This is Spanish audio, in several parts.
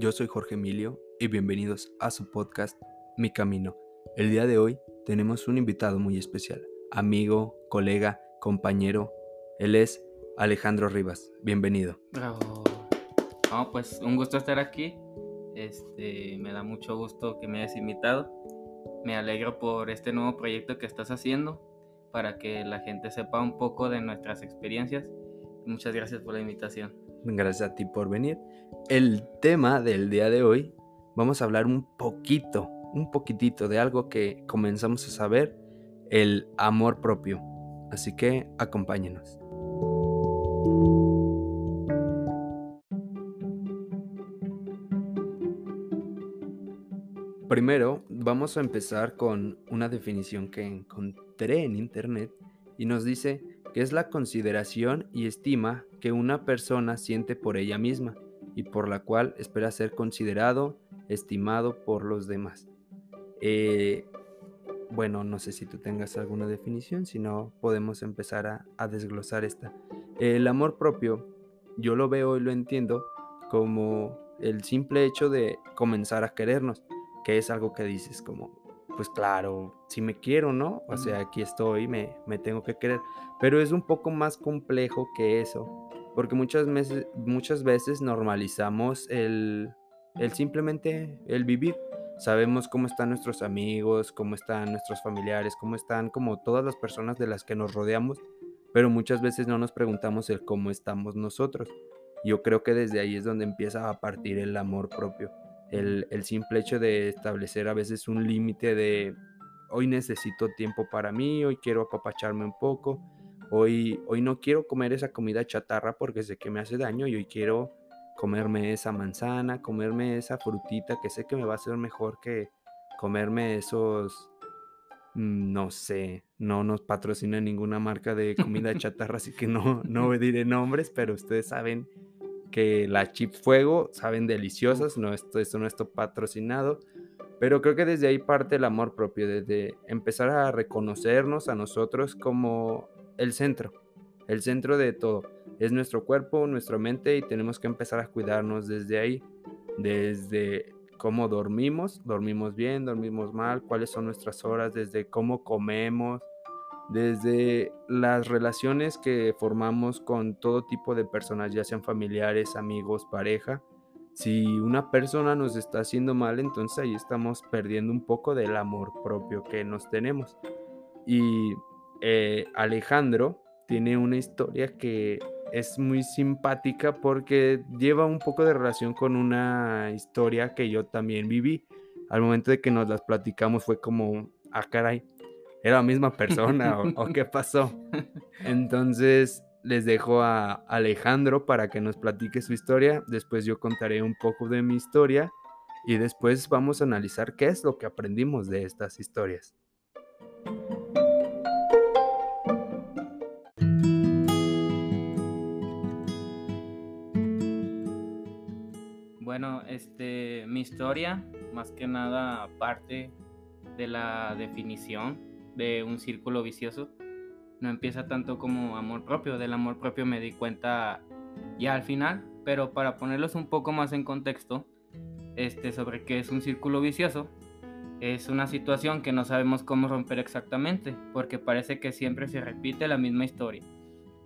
Yo soy Jorge Emilio y bienvenidos a su podcast Mi Camino. El día de hoy tenemos un invitado muy especial, amigo, colega, compañero. Él es Alejandro Rivas. Bienvenido. Bravo. No, pues un gusto estar aquí. Este, me da mucho gusto que me hayas invitado. Me alegro por este nuevo proyecto que estás haciendo para que la gente sepa un poco de nuestras experiencias. Muchas gracias por la invitación. Gracias a ti por venir. El tema del día de hoy, vamos a hablar un poquito, un poquitito de algo que comenzamos a saber, el amor propio. Así que acompáñenos. Primero, vamos a empezar con una definición que encontré en internet y nos dice que es la consideración y estima que una persona siente por ella misma y por la cual espera ser considerado, estimado por los demás. Eh, bueno, no sé si tú tengas alguna definición, si no podemos empezar a, a desglosar esta. El amor propio, yo lo veo y lo entiendo como el simple hecho de comenzar a querernos, que es algo que dices como, pues claro, si me quiero, ¿no? O sea, aquí estoy, me, me tengo que querer. Pero es un poco más complejo que eso, porque muchas veces, muchas veces normalizamos el, el simplemente el vivir. Sabemos cómo están nuestros amigos, cómo están nuestros familiares, cómo están como todas las personas de las que nos rodeamos, pero muchas veces no nos preguntamos el cómo estamos nosotros. Yo creo que desde ahí es donde empieza a partir el amor propio el, simple hecho de establecer a veces un límite de hoy necesito tiempo para mí, hoy quiero apapacharme un poco, hoy, hoy no quiero comer esa comida chatarra porque sé que me hace daño y hoy quiero comerme esa manzana, comerme esa frutita que sé que me va a hacer mejor que comerme esos, mm, no sé, no nos patrocina ninguna marca de comida chatarra, así que no, no diré nombres, pero ustedes saben que las chips fuego saben deliciosas, no esto, esto no está patrocinado, pero creo que desde ahí parte el amor propio, desde empezar a reconocernos a nosotros como el centro, el centro de todo. Es nuestro cuerpo, nuestra mente y tenemos que empezar a cuidarnos desde ahí, desde cómo dormimos, dormimos bien, dormimos mal, cuáles son nuestras horas, desde cómo comemos, desde las relaciones que formamos con todo tipo de personas, ya sean familiares, amigos, pareja. Si una persona nos está haciendo mal, entonces ahí estamos perdiendo un poco del amor propio que nos tenemos. Y eh, Alejandro tiene una historia que es muy simpática porque lleva un poco de relación con una historia que yo también viví. Al momento de que nos las platicamos fue como, ah, caray, era la misma persona o, qué pasó. Entonces les dejo a Alejandro para que nos platique su historia. Después yo contaré un poco de mi historia y después vamos a analizar qué es lo que aprendimos de estas historias. Bueno, este, mi historia, más que nada, parte de la definición de un círculo vicioso. No empieza tanto como amor propio. Del amor propio me di cuenta ya al final, pero para ponerlos un poco más en contexto, este, sobre qué es un círculo vicioso, es una situación que no sabemos cómo romper exactamente, porque parece que siempre se repite la misma historia.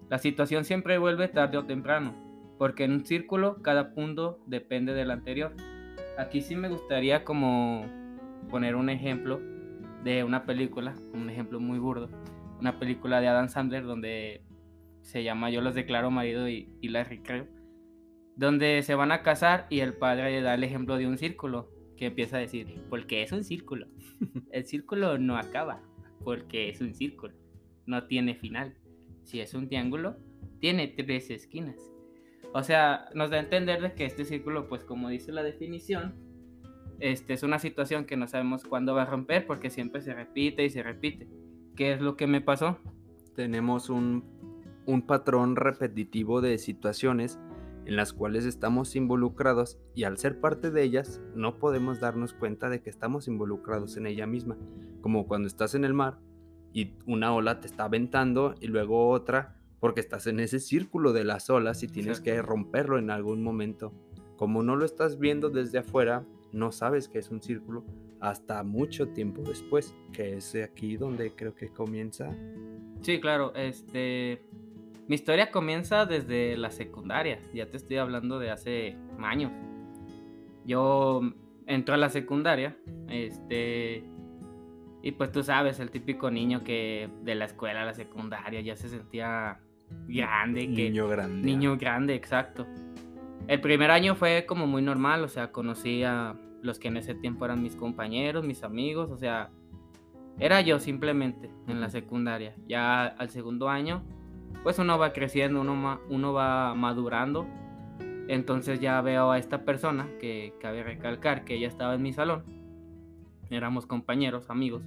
La situación siempre vuelve tarde o temprano, porque en un círculo cada punto depende del anterior. Aquí sí me gustaría como poner un ejemplo de una película, un ejemplo muy burdo, una película de Adam Sandler donde se llama Yo los declaro marido y, y la recreo, donde se van a casar y el padre da el ejemplo de un círculo que empieza a decir, porque es un círculo, el círculo no acaba, porque es un círculo, no tiene final, si es un triángulo, tiene tres esquinas. O sea, nos da a entender de que este círculo, pues como dice la definición, este, es una situación que no sabemos cuándo va a romper porque siempre se repite y se repite. ¿Qué es lo que me pasó? Tenemos un, un patrón repetitivo de situaciones en las cuales estamos involucrados y al ser parte de ellas no podemos darnos cuenta de que estamos involucrados en ella misma, como cuando estás en el mar y una ola te está aventando y luego otra porque estás en ese círculo de las olas y tienes que romperlo en algún momento. como no lo estás viendo desde afuera, no sabes que es un círculo hasta mucho tiempo después, que es aquí donde creo que comienza. Sí, claro, este mi historia comienza desde la secundaria, ya te estoy hablando de hace años. Yo entro a la secundaria, este y pues tú sabes, el típico niño que de la escuela a la secundaria ya se sentía grande. Niño grande. Niño grande, exacto. El primer año fue como muy normal, o sea, conocí a los que en ese tiempo eran mis compañeros, mis amigos, o sea, era yo simplemente en la secundaria. Ya al segundo año, pues uno va creciendo, uno, uno va madurando. Entonces ya veo a esta persona que cabe recalcar que ella estaba en mi salón. Éramos compañeros, amigos.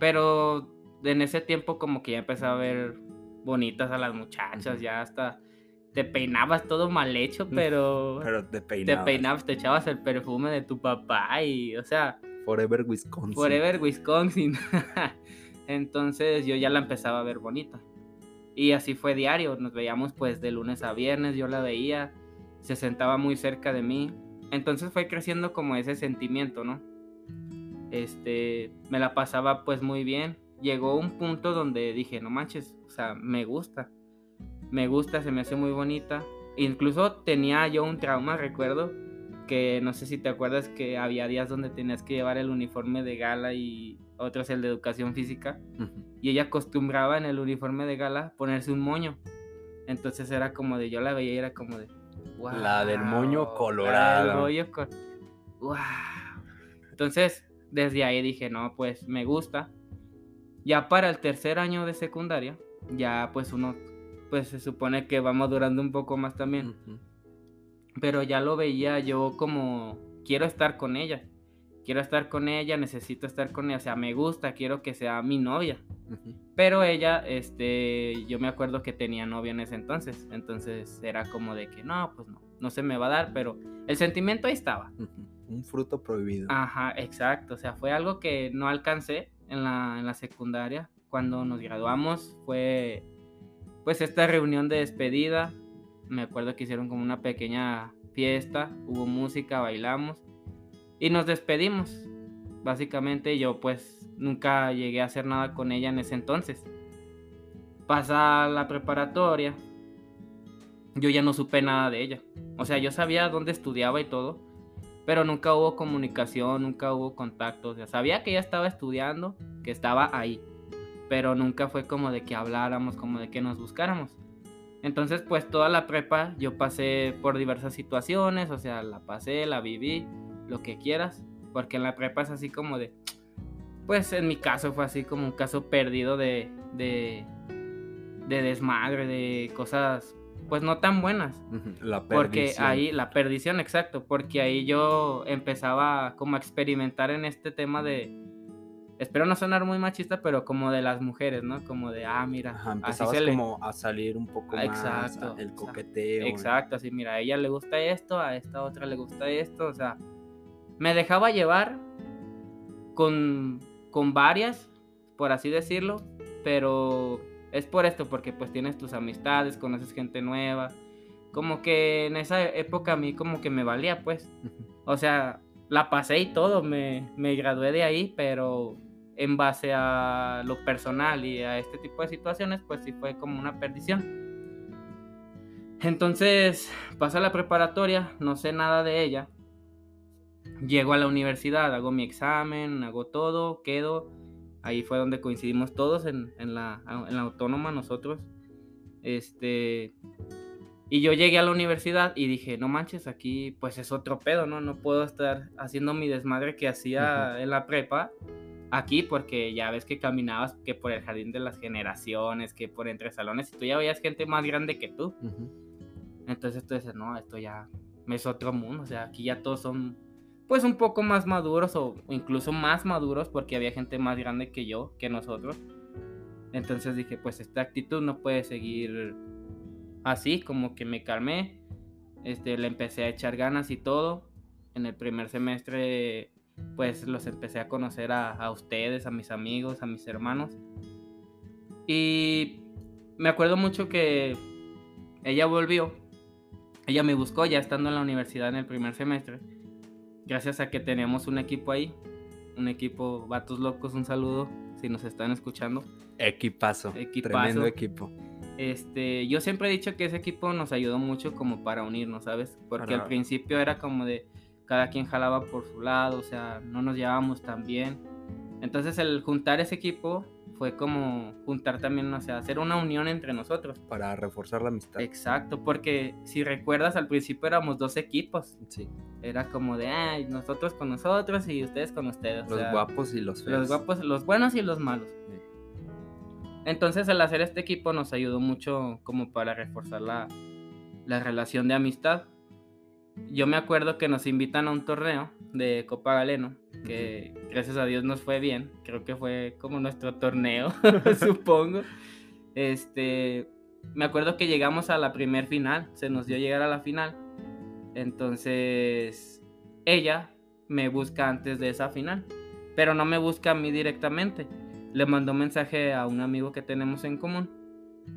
Pero en ese tiempo como que ya empecé a ver bonitas a las muchachas, ya hasta te peinabas todo mal hecho, pero... Pero te peinabas. Te peinabas, te echabas el perfume de tu papá y, o sea... Forever Wisconsin. Forever Wisconsin. Entonces yo ya la empezaba a ver bonita. Y así fue diario, nos veíamos pues de lunes a viernes, yo la veía, se sentaba muy cerca de mí. Entonces fue creciendo como ese sentimiento, ¿no? Este, me la pasaba pues muy bien. Llegó un punto donde dije, no manches, sea, me gusta me gusta, se me hace muy bonita. Incluso tenía yo un trauma, recuerdo, que no sé si te acuerdas que había días donde tenías que llevar el uniforme de gala y otros el de educación física. Y ella acostumbraba en el uniforme de gala ponerse un moño. Entonces era como de, yo la veía y era como de, wow. La del moño colorado. wow. Entonces, desde ahí dije, no, pues me gusta. Ya para el tercer año de secundaria, ya pues uno pues se supone que va madurando un poco más también. Pero ya lo veía yo como quiero estar con ella. Quiero estar con ella, necesito estar con ella, o sea, me gusta, quiero que sea mi novia. Pero ella, este, yo me acuerdo que tenía novia en ese entonces, entonces era como de que no, pues no, no se me va a dar, pero el sentimiento ahí estaba. Un fruto prohibido. Ajá, exacto, o sea, fue algo que no alcancé en la, en la secundaria. Cuando nos graduamos fue pues esta reunión de despedida, me acuerdo que hicieron como una pequeña fiesta, hubo música, bailamos y nos despedimos. Básicamente yo pues nunca llegué a hacer nada con ella en ese entonces. Pasa la preparatoria, yo ya no supe nada de ella. O sea, yo sabía dónde estudiaba y todo, pero nunca hubo comunicación, nunca hubo contacto. O sea, sabía que ella estaba estudiando, que estaba ahí, pero nunca fue como de que habláramos, como de que nos buscáramos. Entonces, pues toda la prepa yo pasé por diversas situaciones, o sea, la pasé, la viví, lo que quieras, porque en la prepa es así como de, pues en mi caso fue así como un caso perdido de, de, de desmadre, de cosas pues no tan buenas. La perdición. Porque ahí, la perdición, exacto, porque ahí yo empezaba como a experimentar en este tema de, espero no sonar muy machista, pero como de las mujeres, ¿no? Como de, ah, mira, así se como a salir un poco más exacto, el coqueteo. Exacto, así, mira, a ella le gusta esto, a esta otra le gusta esto, o sea, me dejaba llevar con, con varias, por así decirlo, pero es por esto, porque pues tienes tus amistades, conoces gente nueva, como que en esa época a mí como que me valía, pues, o sea, la pasé y todo, me, me gradué de ahí, pero en base a lo personal y a este tipo de situaciones, pues sí fue como una perdición. Entonces, pasa la preparatoria, no sé nada de ella. Llego a la universidad, hago mi examen, hago todo, quedo. Ahí fue donde coincidimos todos en, la, en la autónoma, nosotros. Este, y yo llegué a la universidad y dije, no manches, aquí pues es otro pedo, ¿no? No puedo estar haciendo mi desmadre que hacía en la prepa aquí porque ya ves que caminabas que por el jardín de las generaciones, que por entre salones y tú ya veías gente más grande que tú. Entonces tú dices, no, esto ya es otro mundo, o sea, aquí ya todos son pues un poco más maduros o incluso más maduros porque había gente más grande que yo, que nosotros. Entonces dije, pues esta actitud no puede seguir así, como que me calmé, este, le empecé a echar ganas y todo. En el primer semestre pues los empecé a conocer a, ustedes, a mis amigos, a mis hermanos. Y me acuerdo mucho que ella volvió ella me buscó ya estando en la universidad en el primer semestre, gracias a que teníamos un equipo ahí, un equipo Vatos Locos, un saludo si nos están escuchando. Equipazo, tremendo equipo. Este, yo siempre he dicho que ese equipo nos ayudó mucho como para unirnos, ¿sabes? Porque al principio era como de cada quien jalaba por su lado, o sea, no nos llevábamos tan bien. Entonces el juntar ese equipo fue como juntar también, o sea, hacer una unión entre nosotros. Para reforzar la amistad. Exacto, porque si recuerdas al principio éramos dos equipos. Sí. Era como de, ay, nosotros con nosotros y ustedes con ustedes. Los guapos y los feos. Los guapos, los buenos y los malos. Entonces el hacer este equipo nos ayudó mucho como para reforzar la, la relación de amistad. Yo me acuerdo que nos invitan a un torneo de Copa Galeno, que gracias a Dios nos fue bien. Creo que fue como nuestro torneo, supongo. Este, me acuerdo que llegamos a la primer final, se nos dio llegar a la final. Entonces, ella me busca antes de esa final, pero no me busca a mí directamente. Le mandó un mensaje a un amigo que tenemos en común.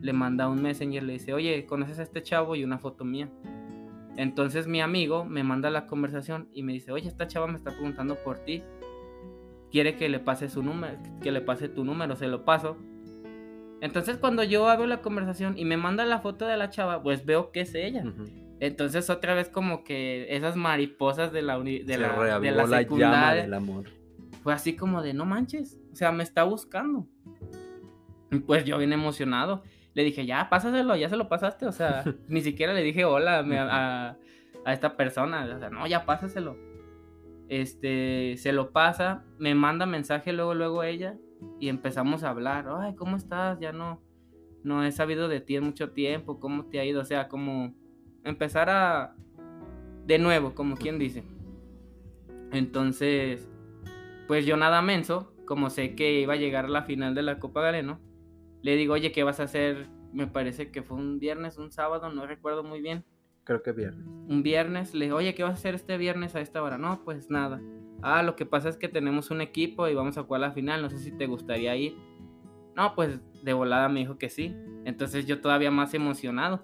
Le manda un messenger, le dice, oye, ¿conoces a este chavo? Y una foto mía. Entonces mi amigo me manda la conversación y me dice, oye, esta chava me está preguntando por ti. Quiere que le pase su número, que le pase tu número, se lo paso. Entonces cuando yo abro la conversación y me manda la foto de la chava, pues veo que es ella. Entonces otra vez como que esas mariposas de la de la, de la, secundaria, del amor. Fue así como de no manches, o sea, me está buscando. Pues yo bien emocionado le dije, ya, pásaselo, ya se lo pasaste. O sea, ni siquiera le dije hola a, a, esta persona. O sea, no, ya pásaselo. Este, se lo pasa, me manda mensaje luego, luego ella. Y empezamos a hablar. Ay, ¿cómo estás? Ya no, no he sabido de ti en mucho tiempo. ¿Cómo te ha ido? O sea, como empezar a... De nuevo, como quien dice. Entonces, pues yo nada menso, como sé que iba a llegar a la final de la Copa Galeno, le digo, oye, ¿qué vas a hacer? Me parece que fue un viernes, un sábado, no recuerdo muy bien. Creo que viernes. Un viernes, le digo, oye, ¿qué vas a hacer este viernes a esta hora? No, pues nada. Ah, lo que pasa es que tenemos un equipo y vamos a jugar la final, no sé si te gustaría ir. No, pues de volada me dijo que sí. Entonces yo todavía más emocionado.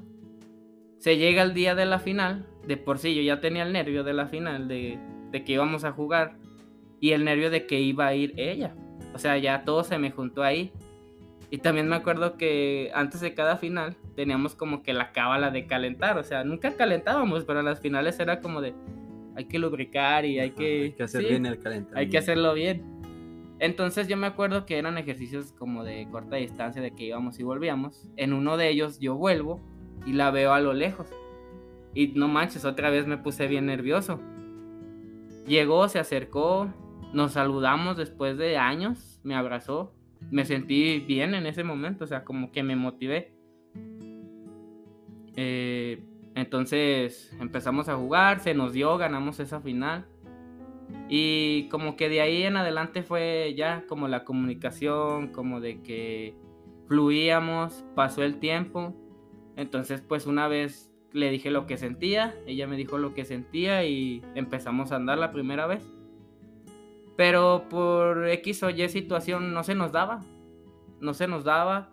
Se llega el día de la final, de por sí yo ya tenía el nervio de la final, de, de que íbamos a jugar y el nervio de que iba a ir ella. O sea, ya todo se me juntó ahí. Y también me acuerdo que antes de cada final teníamos como que la cábala de calentar. O sea, nunca calentábamos, pero en las finales era como de hay que lubricar y hay que, hay que hacer bien el calentamiento. Hay que hacerlo bien. Entonces yo me acuerdo que eran ejercicios como de corta distancia, de que íbamos y volvíamos. En uno de ellos yo vuelvo y la veo a lo lejos. Y no manches, otra vez me puse bien nervioso. Llegó, se acercó, nos saludamos después de años, me abrazó me sentí bien en ese momento, o sea, como que me motivé. Eh, entonces empezamos a jugar, se nos dio, ganamos esa final. Y como que de ahí en adelante fue ya como la comunicación, como de que fluíamos, pasó el tiempo. Entonces pues una vez le dije lo que sentía, ella me dijo lo que sentía y empezamos a andar la primera vez. Pero por X o Y situación no se nos daba. No se nos daba.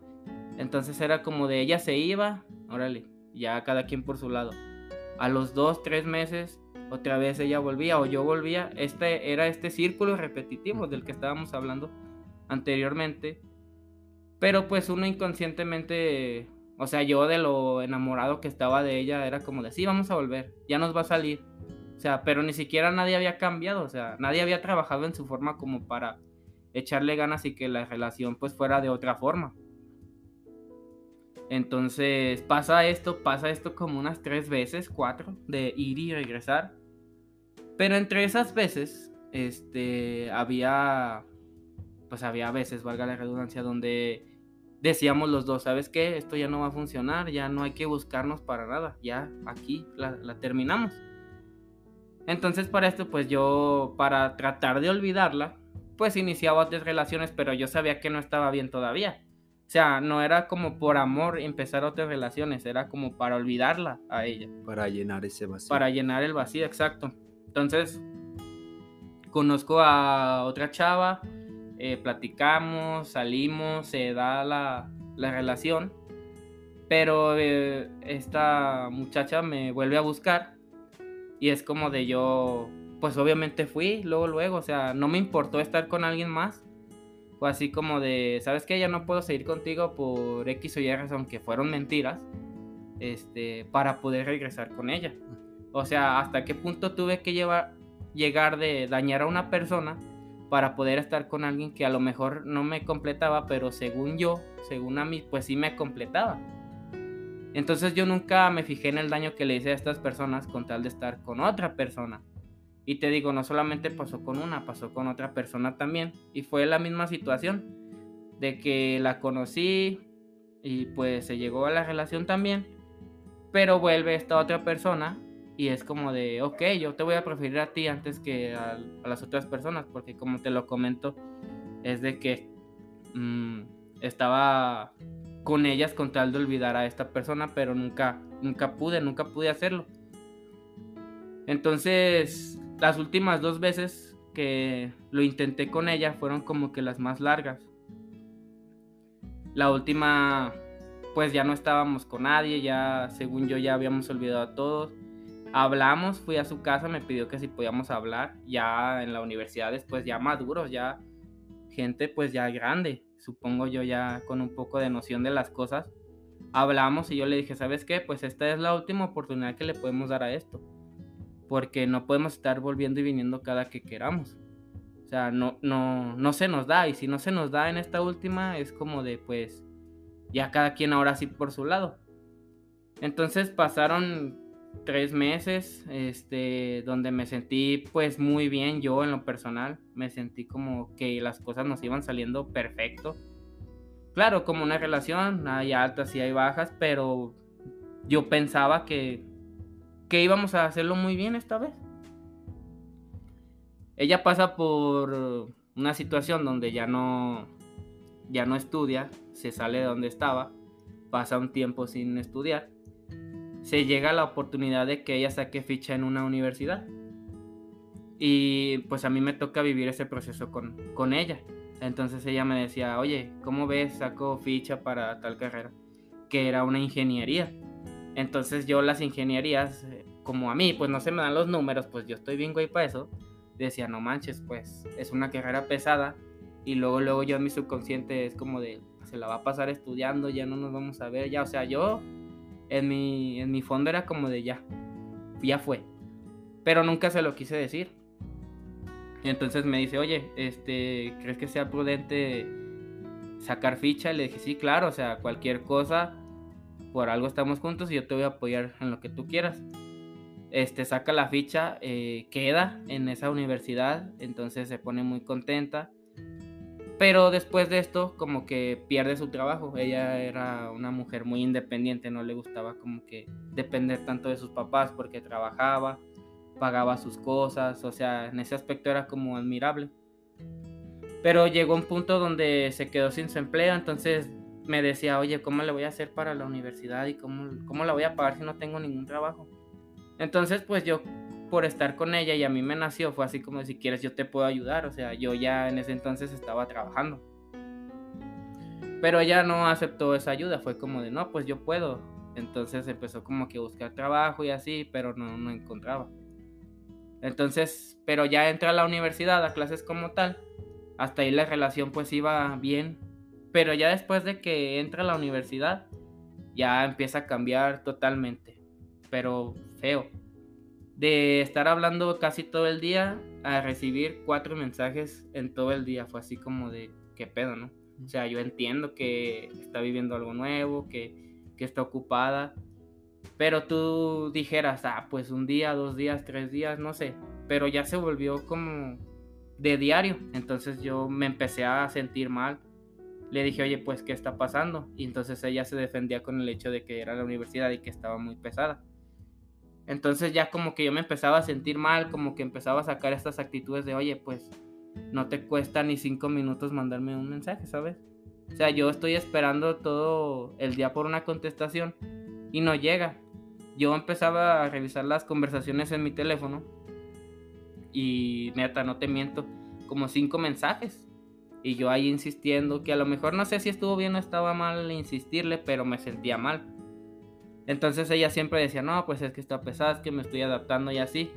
Entonces era como de ella se iba, órale, ya cada quien por su lado. A los dos, tres meses, otra vez ella volvía o yo volvía. Este era este círculo repetitivo del que estábamos hablando anteriormente. Pero pues uno inconscientemente, o sea, yo de lo enamorado que estaba de ella, era como de, sí, vamos a volver, ya nos va a salir. O sea, pero ni siquiera nadie había cambiado, o sea, nadie había trabajado en su forma como para echarle ganas y que la relación pues fuera de otra forma. Entonces pasa esto, pasa esto como unas tres veces, cuatro, de ir y regresar. Pero entre esas veces, este, había, pues había veces, valga la redundancia, donde decíamos los dos, ¿sabes qué? Esto ya no va a funcionar, ya no hay que buscarnos para nada, ya aquí la, la terminamos. Entonces para esto pues yo, para tratar de olvidarla, pues iniciaba otras relaciones, pero yo sabía que no estaba bien todavía. O sea, no era como por amor empezar otras relaciones, era como para olvidarla a ella. Para llenar ese vacío. Para llenar el vacío, exacto. Entonces, conozco a otra chava, eh, platicamos, salimos, se da la, la relación. Pero eh, esta muchacha me vuelve a buscar y es como de yo, pues obviamente fui, luego, luego, o sea, no me importó estar con alguien más. Fue así como de, ¿sabes qué? Ya no puedo seguir contigo por X o Y razón, que fueron mentiras, este, para poder regresar con ella. O sea, hasta qué punto tuve que llevar, llegar de dañar a una persona para poder estar con alguien que a lo mejor no me completaba, pero según yo, según a mí, pues sí me completaba. Entonces yo nunca me fijé en el daño que le hice a estas personas con tal de estar con otra persona. Y te digo, no solamente pasó con una, pasó con otra persona también. Y fue la misma situación, de que la conocí y pues se llegó a la relación también. Pero vuelve esta otra persona y es como de, ok, yo te voy a preferir a ti antes que a, las otras personas, porque como te lo comento, es de que mm, estaba con ellas con tal de olvidar a esta persona, pero nunca, nunca pude, nunca pude hacerlo. Entonces, las últimas dos veces que lo intenté con ella fueron como que las más largas. La última, pues ya no estábamos con nadie, ya según yo ya habíamos olvidado a todos. Hablamos, fui a su casa, me pidió que si podíamos hablar, ya en la universidad después ya maduros, ya gente pues ya grande supongo yo ya con un poco de noción de las cosas, hablamos y yo le dije, ¿sabes qué? Pues esta es la última oportunidad que le podemos dar a esto. Porque no podemos estar volviendo y viniendo cada que queramos. O sea, no, no, no se nos da. Y si no se nos da en esta última, es como de, pues, ya cada quien ahora sí por su lado. Entonces pasaron tres meses, este, donde me sentí pues muy bien yo en lo personal, me sentí como que las cosas nos iban saliendo perfecto. Claro, como una relación, hay altas y hay bajas, pero yo pensaba que, que íbamos a hacerlo muy bien esta vez. Ella pasa por una situación donde ya no, ya no estudia, se sale de donde estaba, pasa un tiempo sin estudiar se llega la oportunidad de que ella saque ficha en una universidad. Y pues a mí me toca vivir ese proceso con, con ella. Entonces ella me decía, oye, ¿cómo ves? Saco ficha para tal carrera. Que era una ingeniería. Entonces yo las ingenierías, como a mí, pues no se me dan los números, pues yo estoy bien güey para eso. Decía, no manches, pues es una carrera pesada. Y luego, luego yo en mi subconsciente es como de, se la va a pasar estudiando, ya no nos vamos a ver, ya, o sea, yo en mi, en mi fondo era como de ya, ya fue. Pero nunca se lo quise decir. Entonces me dice, oye, este, ¿crees que sea prudente sacar ficha? Le dije, sí, claro, o sea, cualquier cosa, por algo estamos juntos y yo te voy a apoyar en lo que tú quieras. Este, saca la ficha, eh, queda en esa universidad, entonces se pone muy contenta. Pero después de esto, como que pierde su trabajo. Ella era una mujer muy independiente, no le gustaba como que depender tanto de sus papás porque trabajaba, pagaba sus cosas, o sea, en ese aspecto era como admirable. Pero llegó un punto donde se quedó sin su empleo, entonces me decía, oye, ¿cómo le voy a hacer para la universidad y cómo, cómo la voy a pagar si no tengo ningún trabajo? Entonces, pues yo por estar con ella y a mí me nació, fue así como si quieres yo te puedo ayudar, o sea, yo ya en ese entonces estaba trabajando. Pero ella no aceptó esa ayuda, fue como de, no, pues yo puedo. Entonces empezó como que a buscar trabajo y así, pero no, no encontraba. Entonces, pero ya entra a la universidad, a clases como tal. Hasta ahí la relación pues iba bien. Pero ya después de que entra a la universidad, ya empieza a cambiar totalmente. Pero feo de estar hablando casi todo el día a recibir cuatro mensajes en todo el día. Fue así como de, ¿qué pedo, no? O sea, yo entiendo que está viviendo algo nuevo, que, que está ocupada, pero tú dijeras, ah, pues un día, dos días, tres días, no sé, pero ya se volvió como de diario. Entonces yo me empecé a sentir mal. Le dije, oye, pues, ¿qué está pasando? Y entonces ella se defendía con el hecho de que era la universidad y que estaba muy pesada. Entonces ya como que yo me empezaba a sentir mal, como que empezaba a sacar estas actitudes de, oye, pues no te cuesta ni cinco minutos mandarme un mensaje, ¿sabes? O sea, yo estoy esperando todo el día por una contestación y no llega. Yo empezaba a revisar las conversaciones en mi teléfono y neta, no te miento, como cinco mensajes. Y yo ahí insistiendo, que a lo mejor no sé si estuvo bien o estaba mal insistirle, pero me sentía mal Entonces ella siempre decía, no, pues es que está pesada, es que me estoy adaptando y así.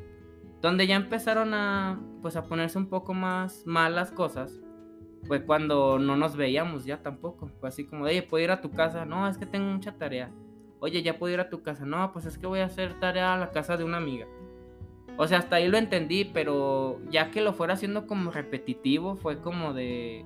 Donde ya empezaron a, pues a ponerse un poco más mal las cosas, fue cuando no nos veíamos ya tampoco. Fue así como, oye, ¿puedo ir a tu casa? No, es que tengo mucha tarea. Oye, ¿ya puedo ir a tu casa? No, pues es que voy a hacer tarea a la casa de una amiga. O sea, hasta ahí lo entendí, pero ya que lo fuera haciendo como repetitivo, fue como de,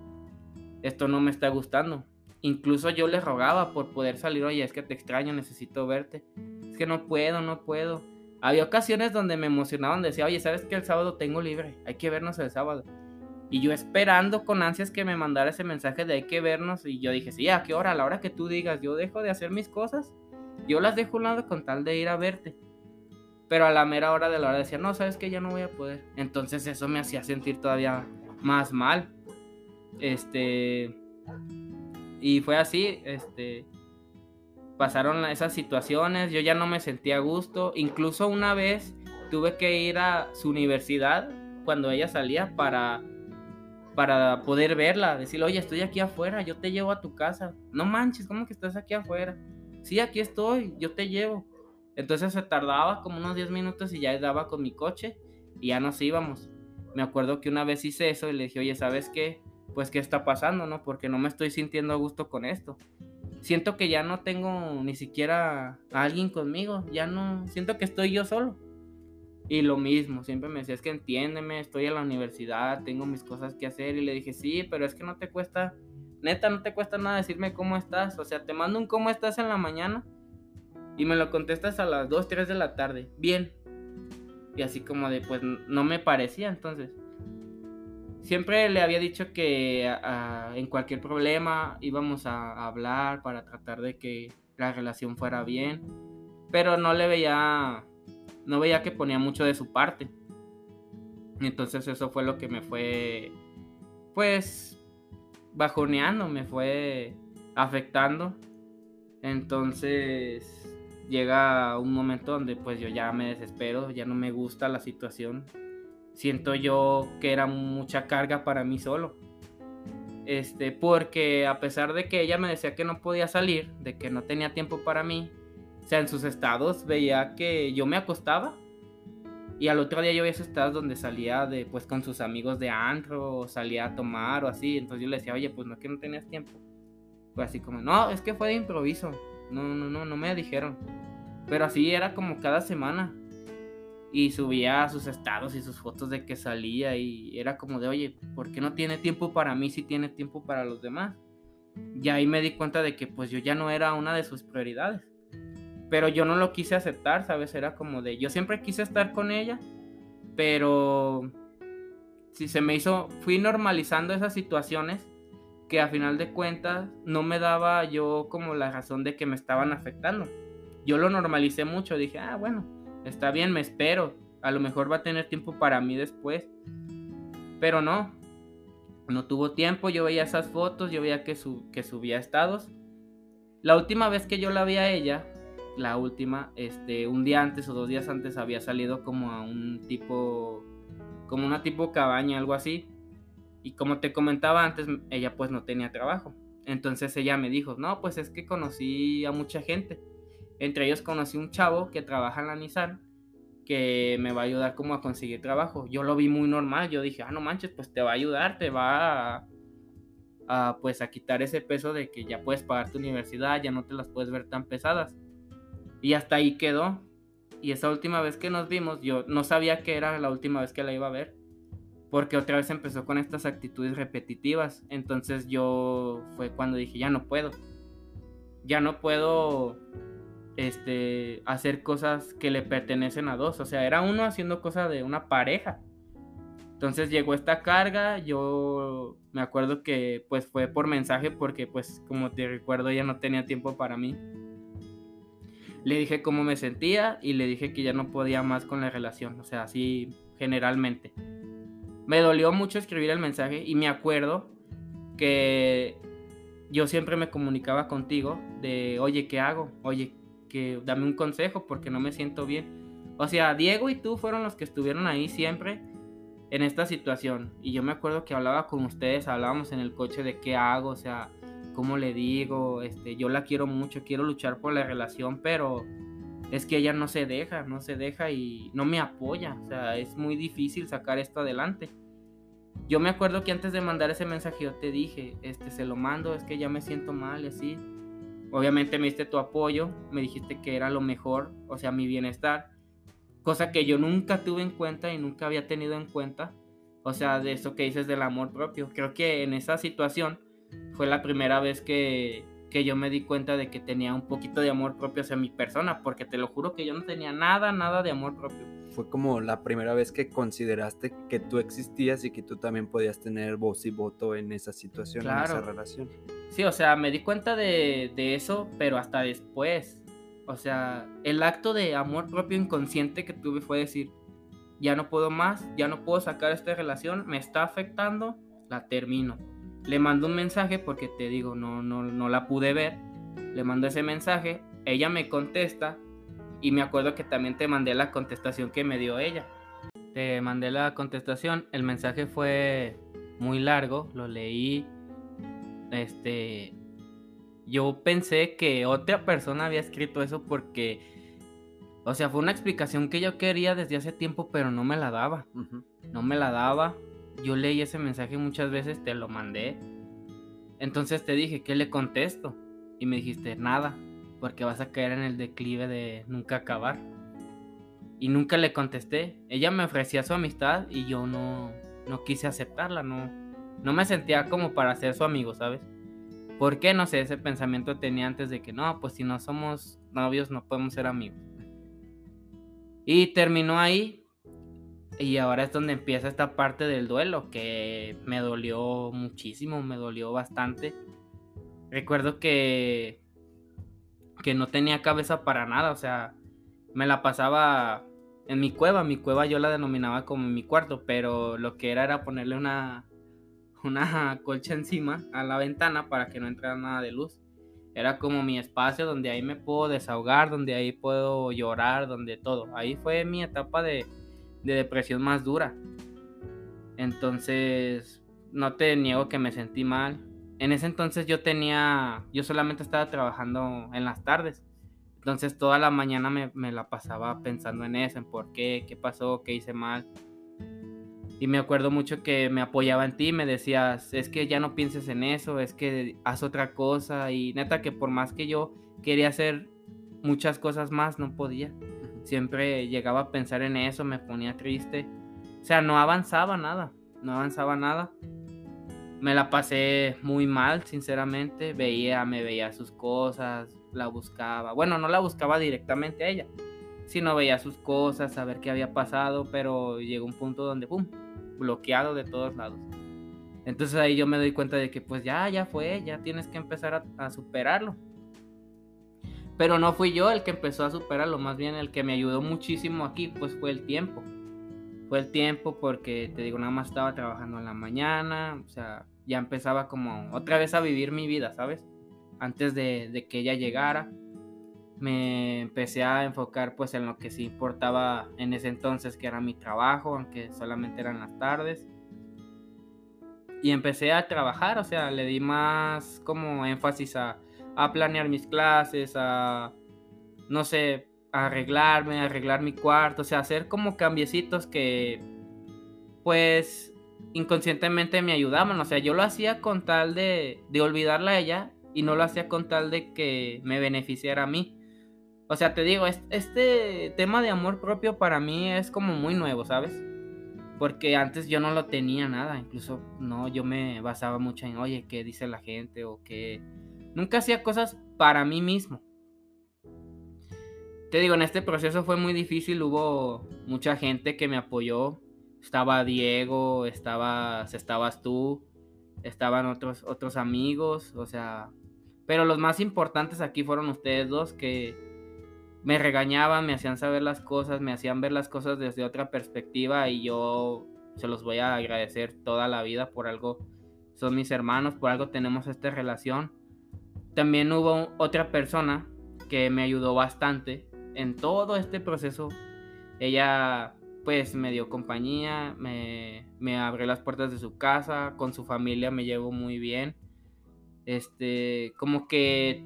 esto no me está gustando. Incluso yo le rogaba por poder salir, oye, es que te extraño, necesito verte. Es que no puedo, no puedo. Había ocasiones donde me emocionaban, decía, oye, ¿sabes que el sábado tengo libre? Hay que vernos el sábado. Y yo esperando con ansias que me mandara ese mensaje de hay que vernos. Y yo dije, sí, ¿a qué hora? A la hora que tú digas, yo dejo de hacer mis cosas. Yo las dejo a un lado con tal de ir a verte. Pero a la mera hora de la hora decía, no, sabes que ya no voy a poder. Entonces eso me hacía sentir todavía más mal. Este. Y fue así, este. Pasaron esas situaciones, yo ya no me sentía a gusto. Incluso una vez tuve que ir a su universidad cuando ella salía para para poder verla, decirle, oye, estoy aquí afuera, yo te llevo a tu casa. No manches, ¿cómo que estás aquí afuera? Sí, aquí estoy, yo te llevo. Entonces se tardaba como unos 10 minutos y ya daba con mi coche y ya nos íbamos. Me acuerdo que una vez hice eso y le dije, oye, ¿sabes qué? Pues qué está pasando, ¿no? Porque no me estoy sintiendo a gusto con esto. Siento que ya no tengo ni siquiera a alguien conmigo, ya no, siento que estoy yo solo. Y lo mismo, siempre me decía, es que entiéndeme, estoy en la universidad, tengo mis cosas que hacer. Y le dije, sí, pero es que no te cuesta, neta, no te cuesta nada decirme cómo estás. O sea, te mando un cómo estás en la mañana y me lo contestas a las 2, 3 de la tarde. Bien. Y así como de, pues no me parecía entonces. Siempre le había dicho que en cualquier problema íbamos a, hablar para tratar de que la relación fuera bien. Pero no le veía, no veía que ponía mucho de su parte. Entonces eso fue lo que me fue, pues, bajoneando, me fue afectando. Entonces llega un momento donde pues yo ya me desespero, ya no me gusta la situación. Siento yo que era mucha carga para mí solo. Este, porque a pesar de que ella me decía que no podía salir, de que no tenía tiempo para mí, o sea, en sus estados veía que yo me acostaba y al otro día yo veía esos estados donde salía de pues con sus amigos de antro, o salía a tomar o así, entonces yo le decía, "Oye, pues no que no tenías tiempo." Fue así como, "No, es que fue de improviso." No, no, no, no me dijeron. Pero así era como cada semana. Y subía sus estados y sus fotos de que salía y era como de, oye, ¿por qué no tiene tiempo para mí si tiene tiempo para los demás? Y ahí me di cuenta de que pues yo ya no era una de sus prioridades. Pero yo no lo quise aceptar, ¿sabes? Era como de, yo siempre quise estar con ella, pero si se me hizo, fui normalizando esas situaciones que a final de cuentas no me daba yo como la razón de que me estaban afectando. Yo lo normalicé mucho, dije, ah, bueno, está bien, me espero, a lo mejor va a tener tiempo para mí después. Pero no, no tuvo tiempo, yo veía esas fotos, yo veía que, su, que subía estados. La última vez que yo la vi a ella, la última, este, un día antes o dos días antes había salido como a un tipo, como una tipo cabaña, algo así y como te comentaba antes, ella pues no tenía trabajo. Entonces ella me dijo, no, pues es que conocí a mucha gente. Entre ellos conocí un chavo que trabaja en la Nissan que me va a ayudar como a conseguir trabajo. Yo lo vi muy normal, yo dije, ah, no manches, pues te va a ayudar, te va a, pues a quitar ese peso de que ya puedes pagar tu universidad, ya no te las puedes ver tan pesadas. Y hasta ahí quedó. Y esa última vez que nos vimos, yo no sabía que era la última vez que la iba a ver porque otra vez empezó con estas actitudes repetitivas. Entonces yo fue cuando dije, ya no puedo. Ya no puedo este, hacer cosas que le pertenecen a dos. O sea, era uno haciendo cosas de una pareja. Entonces llegó esta carga, yo me acuerdo que pues fue por mensaje porque pues como te recuerdo ya no tenía tiempo para mí. Le dije cómo me sentía y le dije que ya no podía más con la relación, o sea, así generalmente me dolió mucho escribir el mensaje y me acuerdo que yo siempre me comunicaba contigo de, oye, ¿qué hago? Oye, que dame un consejo porque no me siento bien. O sea, Diego y tú fueron los que estuvieron ahí siempre en esta situación. Y yo me acuerdo que hablaba con ustedes, hablábamos en el coche de qué hago, o sea, ¿cómo le digo? Este, yo la quiero mucho, quiero luchar por la relación, pero es que ella no se deja, no se deja y no me apoya. O sea, es muy difícil sacar esto adelante. Yo me acuerdo que antes de mandar ese mensaje yo te dije, este, se lo mando, es que ya me siento mal y así. Obviamente me diste tu apoyo, me dijiste que era lo mejor, o sea, mi bienestar. Cosa que yo nunca tuve en cuenta y nunca había tenido en cuenta. O sea, de eso que dices del amor propio. Creo que en esa situación fue la primera vez que, que yo me di cuenta de que tenía un poquito de amor propio hacia mi persona, porque te lo juro que yo no tenía nada, nada de amor propio. Fue como la primera vez que consideraste que tú existías y que tú también podías tener voz y voto en esa situación, en esa relación. Sí, o sea, me di cuenta de, de eso, pero hasta después. O sea, el acto de amor propio inconsciente que tuve fue decir, ya no puedo más, ya no puedo sacar esta relación, me está afectando, la termino le mando un mensaje porque te digo, no, no, no la pude ver. Le mando ese mensaje, ella me contesta y me acuerdo que también te mandé la contestación que me dio ella. Te mandé la contestación, el mensaje fue muy largo, lo leí. Este, yo pensé que otra persona había escrito eso porque, o sea, fue una explicación que yo quería desde hace tiempo, pero no me la daba. No me la daba yo leí ese mensaje muchas veces, te lo mandé. Entonces te dije, ¿qué le contesto? Y me dijiste, nada, porque vas a caer en el declive de nunca acabar. Y nunca le contesté. Ella me ofrecía su amistad y yo no, no quise aceptarla, no, no me sentía como para ser su amigo, ¿sabes? ¿Por qué? No sé, ese pensamiento tenía antes de que no, pues si no somos novios no podemos ser amigos. Y terminó ahí, y ahora es donde empieza esta parte del duelo que me dolió muchísimo, me dolió bastante. Recuerdo que que no tenía cabeza para nada, o sea, me la pasaba en mi cueva, mi cueva yo la denominaba como mi cuarto, pero lo que era era ponerle una una colcha encima a la ventana para que no entrara nada de luz. Era como mi espacio donde ahí me puedo desahogar, donde ahí puedo llorar, donde todo. Ahí fue mi etapa de, de depresión más dura. Entonces, no te niego que me sentí mal. En ese entonces yo tenía, yo solamente estaba trabajando en las tardes. Entonces toda la mañana me, me, la pasaba pensando en eso, en por qué, qué pasó, qué hice mal. Y me acuerdo mucho que me apoyaba en ti, me decías, es que ya no pienses en eso, es que haz otra cosa. Y neta que por más que yo quería hacer muchas cosas más, no podía. Siempre llegaba a pensar en eso, me ponía triste. O sea, no avanzaba nada, no avanzaba nada. Me la pasé muy mal, sinceramente. Veía, me veía sus cosas, la buscaba. Bueno, no la buscaba directamente a ella, sino veía sus cosas, a ver qué había pasado, pero llegó un punto donde, ¡pum!, bloqueado de todos lados. Entonces ahí yo me doy cuenta de que pues ya, ya fue, ya tienes que empezar a superarlo. Pero no fui yo el que empezó a superarlo, más bien el que me ayudó muchísimo aquí, pues fue el tiempo. Fue el tiempo porque, te digo, nada más estaba trabajando en la mañana, o sea, ya empezaba como otra vez a vivir mi vida, ¿sabes? Antes de, que ella llegara, me empecé a enfocar pues en lo que sí importaba en ese entonces, que era mi trabajo, aunque solamente eran las tardes. Y empecé a trabajar, o sea, le di más como énfasis a a planear mis clases, a, no sé, arreglarme, arreglar mi cuarto, o sea, hacer como cambiecitos que, pues, inconscientemente me ayudaban, o sea, yo lo hacía con tal de, de olvidarla a ella y no lo hacía con tal de que me beneficiara a mí. O sea, te digo, este tema de amor propio para mí es como muy nuevo, ¿sabes? Porque antes yo no lo tenía nada, incluso no, yo me basaba mucho en, oye, ¿qué dice la gente? O qué, Nunca hacía cosas para mí mismo. Te digo, en este proceso fue muy difícil, hubo mucha gente que me apoyó. Estaba Diego, estabas, estabas tú, estaban otros, otros amigos, o sea, pero los más importantes aquí fueron ustedes dos que me regañaban, me hacían saber las cosas, me hacían ver las cosas desde otra perspectiva y yo se los voy a agradecer toda la vida por algo. Son mis hermanos, por algo tenemos esta relación. También hubo otra persona que me ayudó bastante en todo este proceso. Ella pues me dio compañía, me, me abrió las puertas de su casa, con su familia me llevo muy bien. Este, como que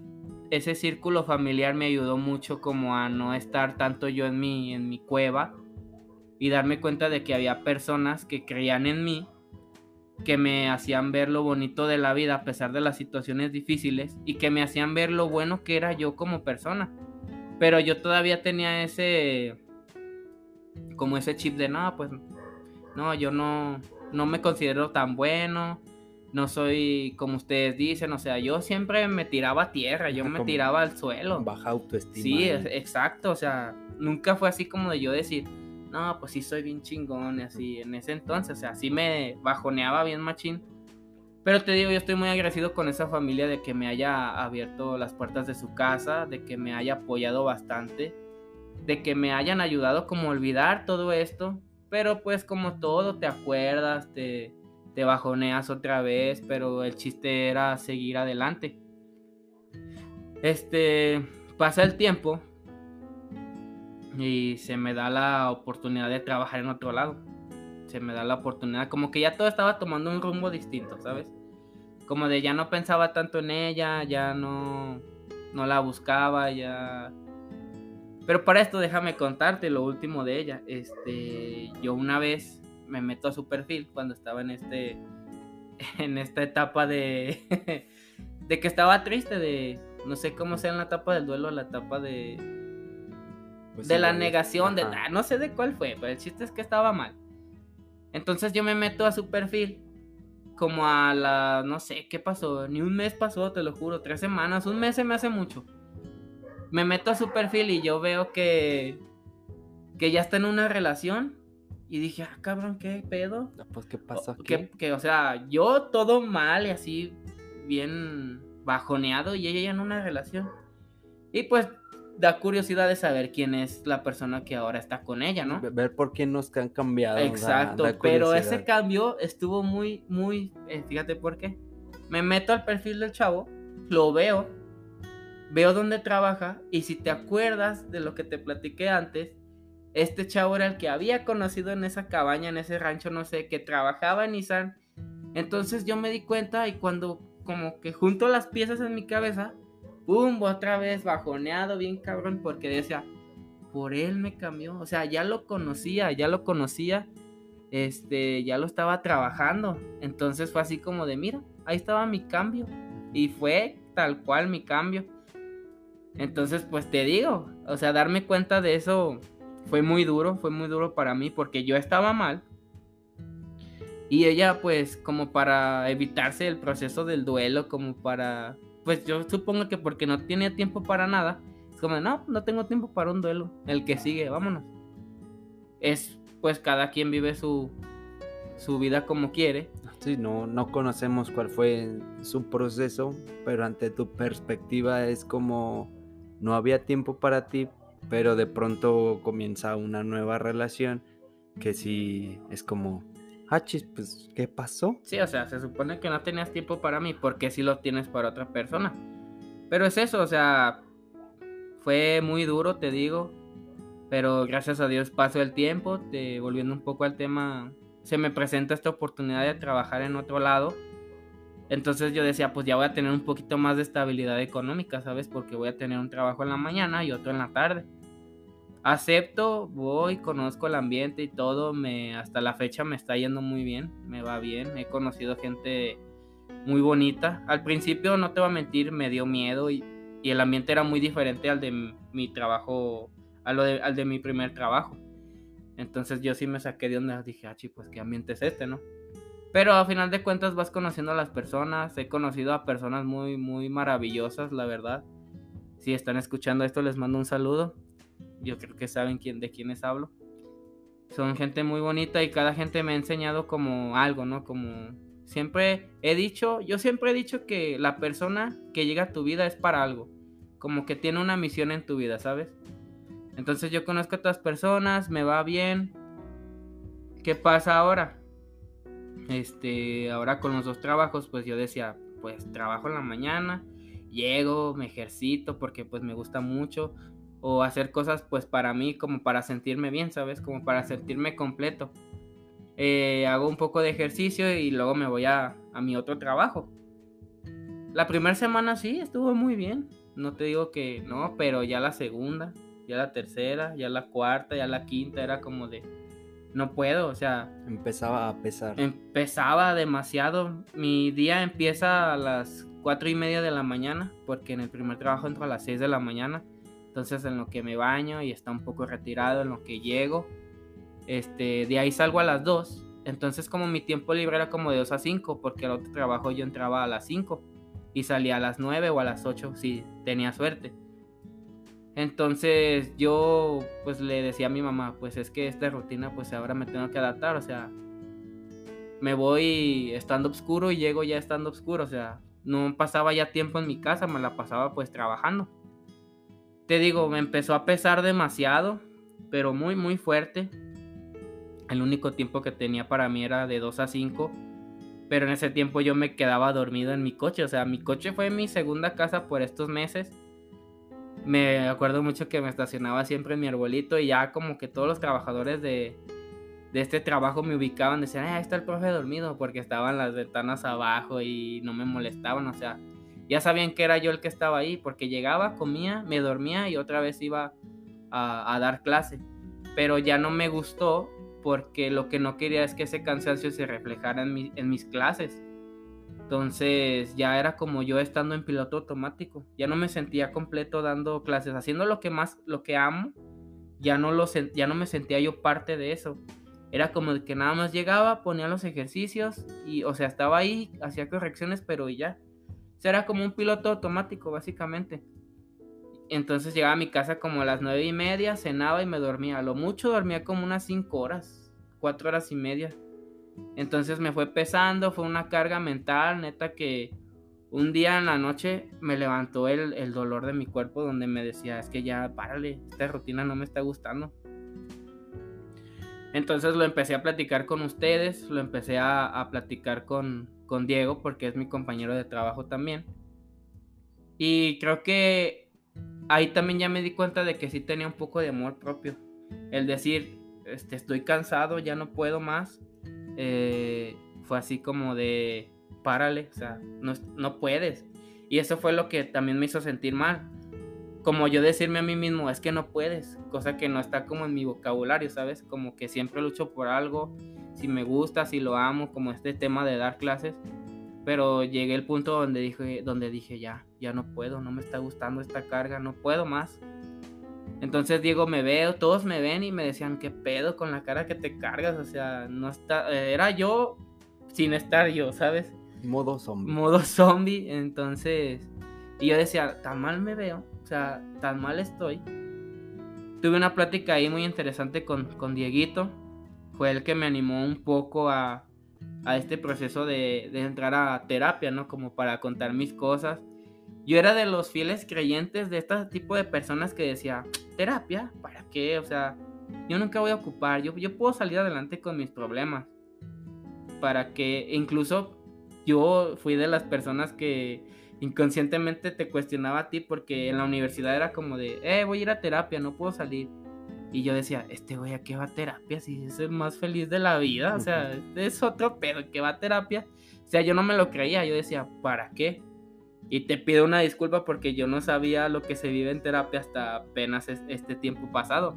ese círculo familiar me ayudó mucho como a no estar tanto yo en mi, en mi cueva y darme cuenta de que había personas que creían en mí, que me hacían ver lo bonito de la vida a pesar de las situaciones difíciles y que me hacían ver lo bueno que era yo como persona. Pero yo todavía tenía ese como ese chip de no, pues no, yo no no me considero tan bueno, no soy como ustedes dicen, o sea, yo siempre me tiraba a tierra, yo me tiraba al suelo. Baja autoestima. Sí, exacto, o sea, nunca fue así como de yo decir, no, pues sí soy bien chingón y así, en ese entonces, o sea, sí me bajoneaba bien machín. Pero te digo, yo estoy muy agradecido con esa familia de que me haya abierto las puertas de su casa, de que me haya apoyado bastante, de que me hayan ayudado como a olvidar todo esto. Pero pues como todo, te acuerdas, te, te bajoneas otra vez, pero el chiste era seguir adelante. Este, pasa el tiempo y se me da la oportunidad de trabajar en otro lado. Se me da la oportunidad, como que ya todo estaba tomando un rumbo distinto, ¿sabes? Como de ya no pensaba tanto en ella, ya no, no la buscaba, ya... Pero para esto déjame contarte lo último de ella. Este, yo una vez me meto a su perfil cuando estaba en este en esta etapa de de que estaba triste de no sé cómo sea en la etapa del duelo, la etapa de pues de la negación de ah, no sé de cuál fue, pero el chiste es que estaba mal. Entonces yo me meto a su perfil como a la no sé qué pasó, ni un mes pasó, te lo juro, tres semanas, un mes se me hace mucho. Me meto a su perfil y yo veo que que ya está en una relación y dije, ah, cabrón, ¿qué pedo? Pues, ¿qué pasa aquí? Que, o sea, yo todo mal y así, bien bajoneado, y ella ya en una relación. Y pues da curiosidad de saber quién es la persona que ahora está con ella, ¿no? Ver por qué nos han cambiado. Exacto, pero ese cambio estuvo muy, muy, eh, fíjate por qué. Me meto al perfil del chavo, lo veo, veo dónde trabaja, y si te acuerdas de lo que te platiqué antes, este chavo era el que había conocido en esa cabaña, en ese rancho, no sé, que trabajaba en Nissan. Entonces yo me di cuenta y cuando como que junto las piezas en mi cabeza, ¡pum! Otra vez bajoneado, bien cabrón, porque decía, por él me cambió. O sea, ya lo conocía, ya lo conocía, este, ya lo estaba trabajando. Entonces fue así como de, mira, ahí estaba mi cambio. Y fue tal cual mi cambio. Entonces, pues te digo, o sea, darme cuenta de eso fue muy duro, fue muy duro para mí porque yo estaba mal. Y ella pues como para evitarse el proceso del duelo, como para... Pues yo supongo que porque no tiene tiempo para nada. Es como, no, no tengo tiempo para un duelo. El que sigue, vámonos. Es pues cada quien vive su, su vida como quiere. Sí, no, no conocemos cuál fue su proceso, pero ante tu perspectiva es como no había tiempo para ti, pero de pronto comienza una nueva relación que sí es como, ah, pues, ¿qué pasó? Sí, o sea, se supone que no tenías tiempo para mí, porque sí lo tienes para otra persona. Pero es eso, o sea, fue muy duro, te digo, pero gracias a Dios pasó el tiempo, te, volviendo un poco al tema, se me presenta esta oportunidad de trabajar en otro lado. Entonces yo decía, pues ya voy a tener un poquito más de estabilidad económica, ¿sabes? Porque voy a tener un trabajo en la mañana y otro en la tarde. Acepto, voy, conozco el ambiente y todo, me hasta la fecha me está yendo muy bien, me va bien, he conocido gente muy bonita. Al principio, no te voy a mentir, me dio miedo y, el ambiente era muy diferente al de mi trabajo, al de mi primer trabajo. Entonces yo sí me saqué de donde dije, ah, pues qué ambiente es este, ¿no? Pero a final de cuentas vas conociendo a las personas. He conocido a personas muy, muy maravillosas, la verdad. Si están escuchando esto, les mando un saludo. Yo creo que saben quién, de quiénes hablo. Son gente muy bonita y cada gente me ha enseñado como algo, ¿no? Como siempre he dicho, yo siempre he dicho que la persona que llega a tu vida es para algo. Como que tiene una misión en tu vida, ¿sabes? Entonces yo conozco a otras personas, me va bien. ¿Qué pasa ahora? Este, ahora con los dos trabajos, pues yo decía, pues trabajo en la mañana, llego, me ejercito porque pues me gusta mucho o hacer cosas pues para mí como para sentirme bien, ¿sabes? Como para sentirme completo. Eh, hago un poco de ejercicio y luego me voy a, a mi otro trabajo. La primera semana sí, estuvo muy bien. No te digo que no, pero ya la segunda, ya la tercera, ya la cuarta, ya la quinta, era como de, no puedo, o sea... Empezaba a pesar. Empezaba demasiado. Mi día empieza a las cuatro y media de la mañana, porque en el primer trabajo entro a las seis de la mañana. Entonces en lo que me baño y está un poco retirado, en lo que llego, este, de ahí salgo a las dos. Entonces como mi tiempo libre era como de 2 a 5, porque el otro trabajo yo entraba a las 5 y salía a las 9 o a las 8 si tenía suerte. Entonces yo pues le decía a mi mamá, pues es que esta rutina pues ahora me tengo que adaptar, o sea, me voy estando oscuro y llego ya estando oscuro, o sea, no pasaba ya tiempo en mi casa, me la pasaba pues trabajando. Te digo, me empezó a pesar demasiado, pero muy muy fuerte. El único tiempo que tenía para mí era de 2 a 5 pero en ese tiempo yo me quedaba dormido en mi coche. O sea, mi coche fue mi segunda casa por estos meses. Me acuerdo mucho que me estacionaba siempre en mi arbolito y ya como que todos los trabajadores de, este trabajo me ubicaban, decían, ah, ahí está el profe dormido, porque estaban las ventanas abajo y no me molestaban, o sea, ya sabían que era yo el que estaba ahí, porque llegaba, comía, me dormía y otra vez iba a, a dar clase. Pero ya no me gustó porque lo que no quería es que ese cansancio se reflejara en, mis clases. Entonces ya era como yo estando en piloto automático. Ya no me sentía completo dando clases, haciendo lo que más, lo que amo. Ya no, lo, ya no me sentía yo parte de eso. Era como que nada más llegaba, ponía los ejercicios y, o sea, estaba ahí, hacía correcciones, pero ya. O sea, era como un piloto automático, básicamente. Entonces llegaba a mi casa como a las nueve y media, cenaba y me dormía. A lo mucho dormía como unas cinco horas, cuatro horas y media. Entonces me fue pesando, fue una carga mental, neta que un día en la noche me levantó el, el dolor de mi cuerpo donde me decía, es que ya párale, esta rutina no me está gustando. Entonces lo empecé a platicar con ustedes, lo empecé a, platicar con, con Diego porque es mi compañero de trabajo también. Y creo que ahí también ya me di cuenta de que sí tenía un poco de amor propio. El decir, este, estoy cansado, ya no puedo más, eh, fue así como de, párale, o sea, no, no puedes. Y eso fue lo que también me hizo sentir mal. Como yo decirme a mí mismo, es que no puedes, cosa que no está como en mi vocabulario, ¿sabes? Como que siempre lucho por algo, si me gusta, si lo amo, como este tema de dar clases, pero llegué al punto donde dije, donde dije ya, ya no puedo, no me está gustando esta carga, no puedo más. Entonces Diego me veo, todos me ven y me decían, ¿qué pedo con la cara que te cargas? O sea, no está, eh, era yo sin estar yo, ¿sabes? Modo zombie. Modo zombie, entonces, y yo decía, tan mal me veo, o sea, tan mal estoy. Tuve una plática ahí muy interesante con, con Dieguito, fue el que me animó un poco a, a este proceso de, entrar a terapia, ¿no? Como para contar mis cosas. Yo era de los fieles creyentes de este tipo de personas que decía, terapia, ¿para qué? O sea, yo nunca voy a ocupar, yo, yo puedo salir adelante con mis problemas. Para que incluso yo fui de las personas que inconscientemente te cuestionaba a ti porque en la universidad era como de, eh, voy a ir a terapia, no puedo salir. Y yo decía, este güey, ¿a qué va a terapia? Si es el más feliz de la vida. O sea, es otro pedo que va a terapia. O sea, yo no me lo creía. Yo decía, ¿para qué? Y te pido una disculpa porque yo no sabía lo que se vive en terapia hasta apenas este tiempo pasado.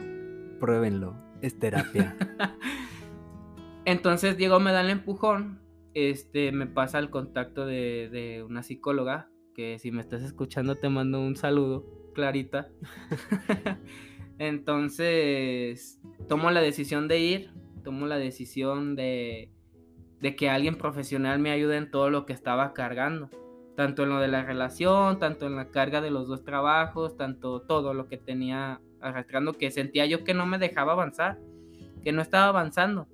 Pruébenlo, es terapia. Entonces Diego me da el empujón, este, me pasa el contacto de, de una psicóloga, que si me estás escuchando te mando un saludo, Clarita. Entonces, tomo la decisión de ir, tomo la decisión de, de que alguien profesional me ayude en todo lo que estaba cargando. Tanto en lo de la relación, tanto en la carga de los dos trabajos, tanto todo lo que tenía arrastrando, que sentía yo que no me dejaba avanzar, que no estaba avanzando.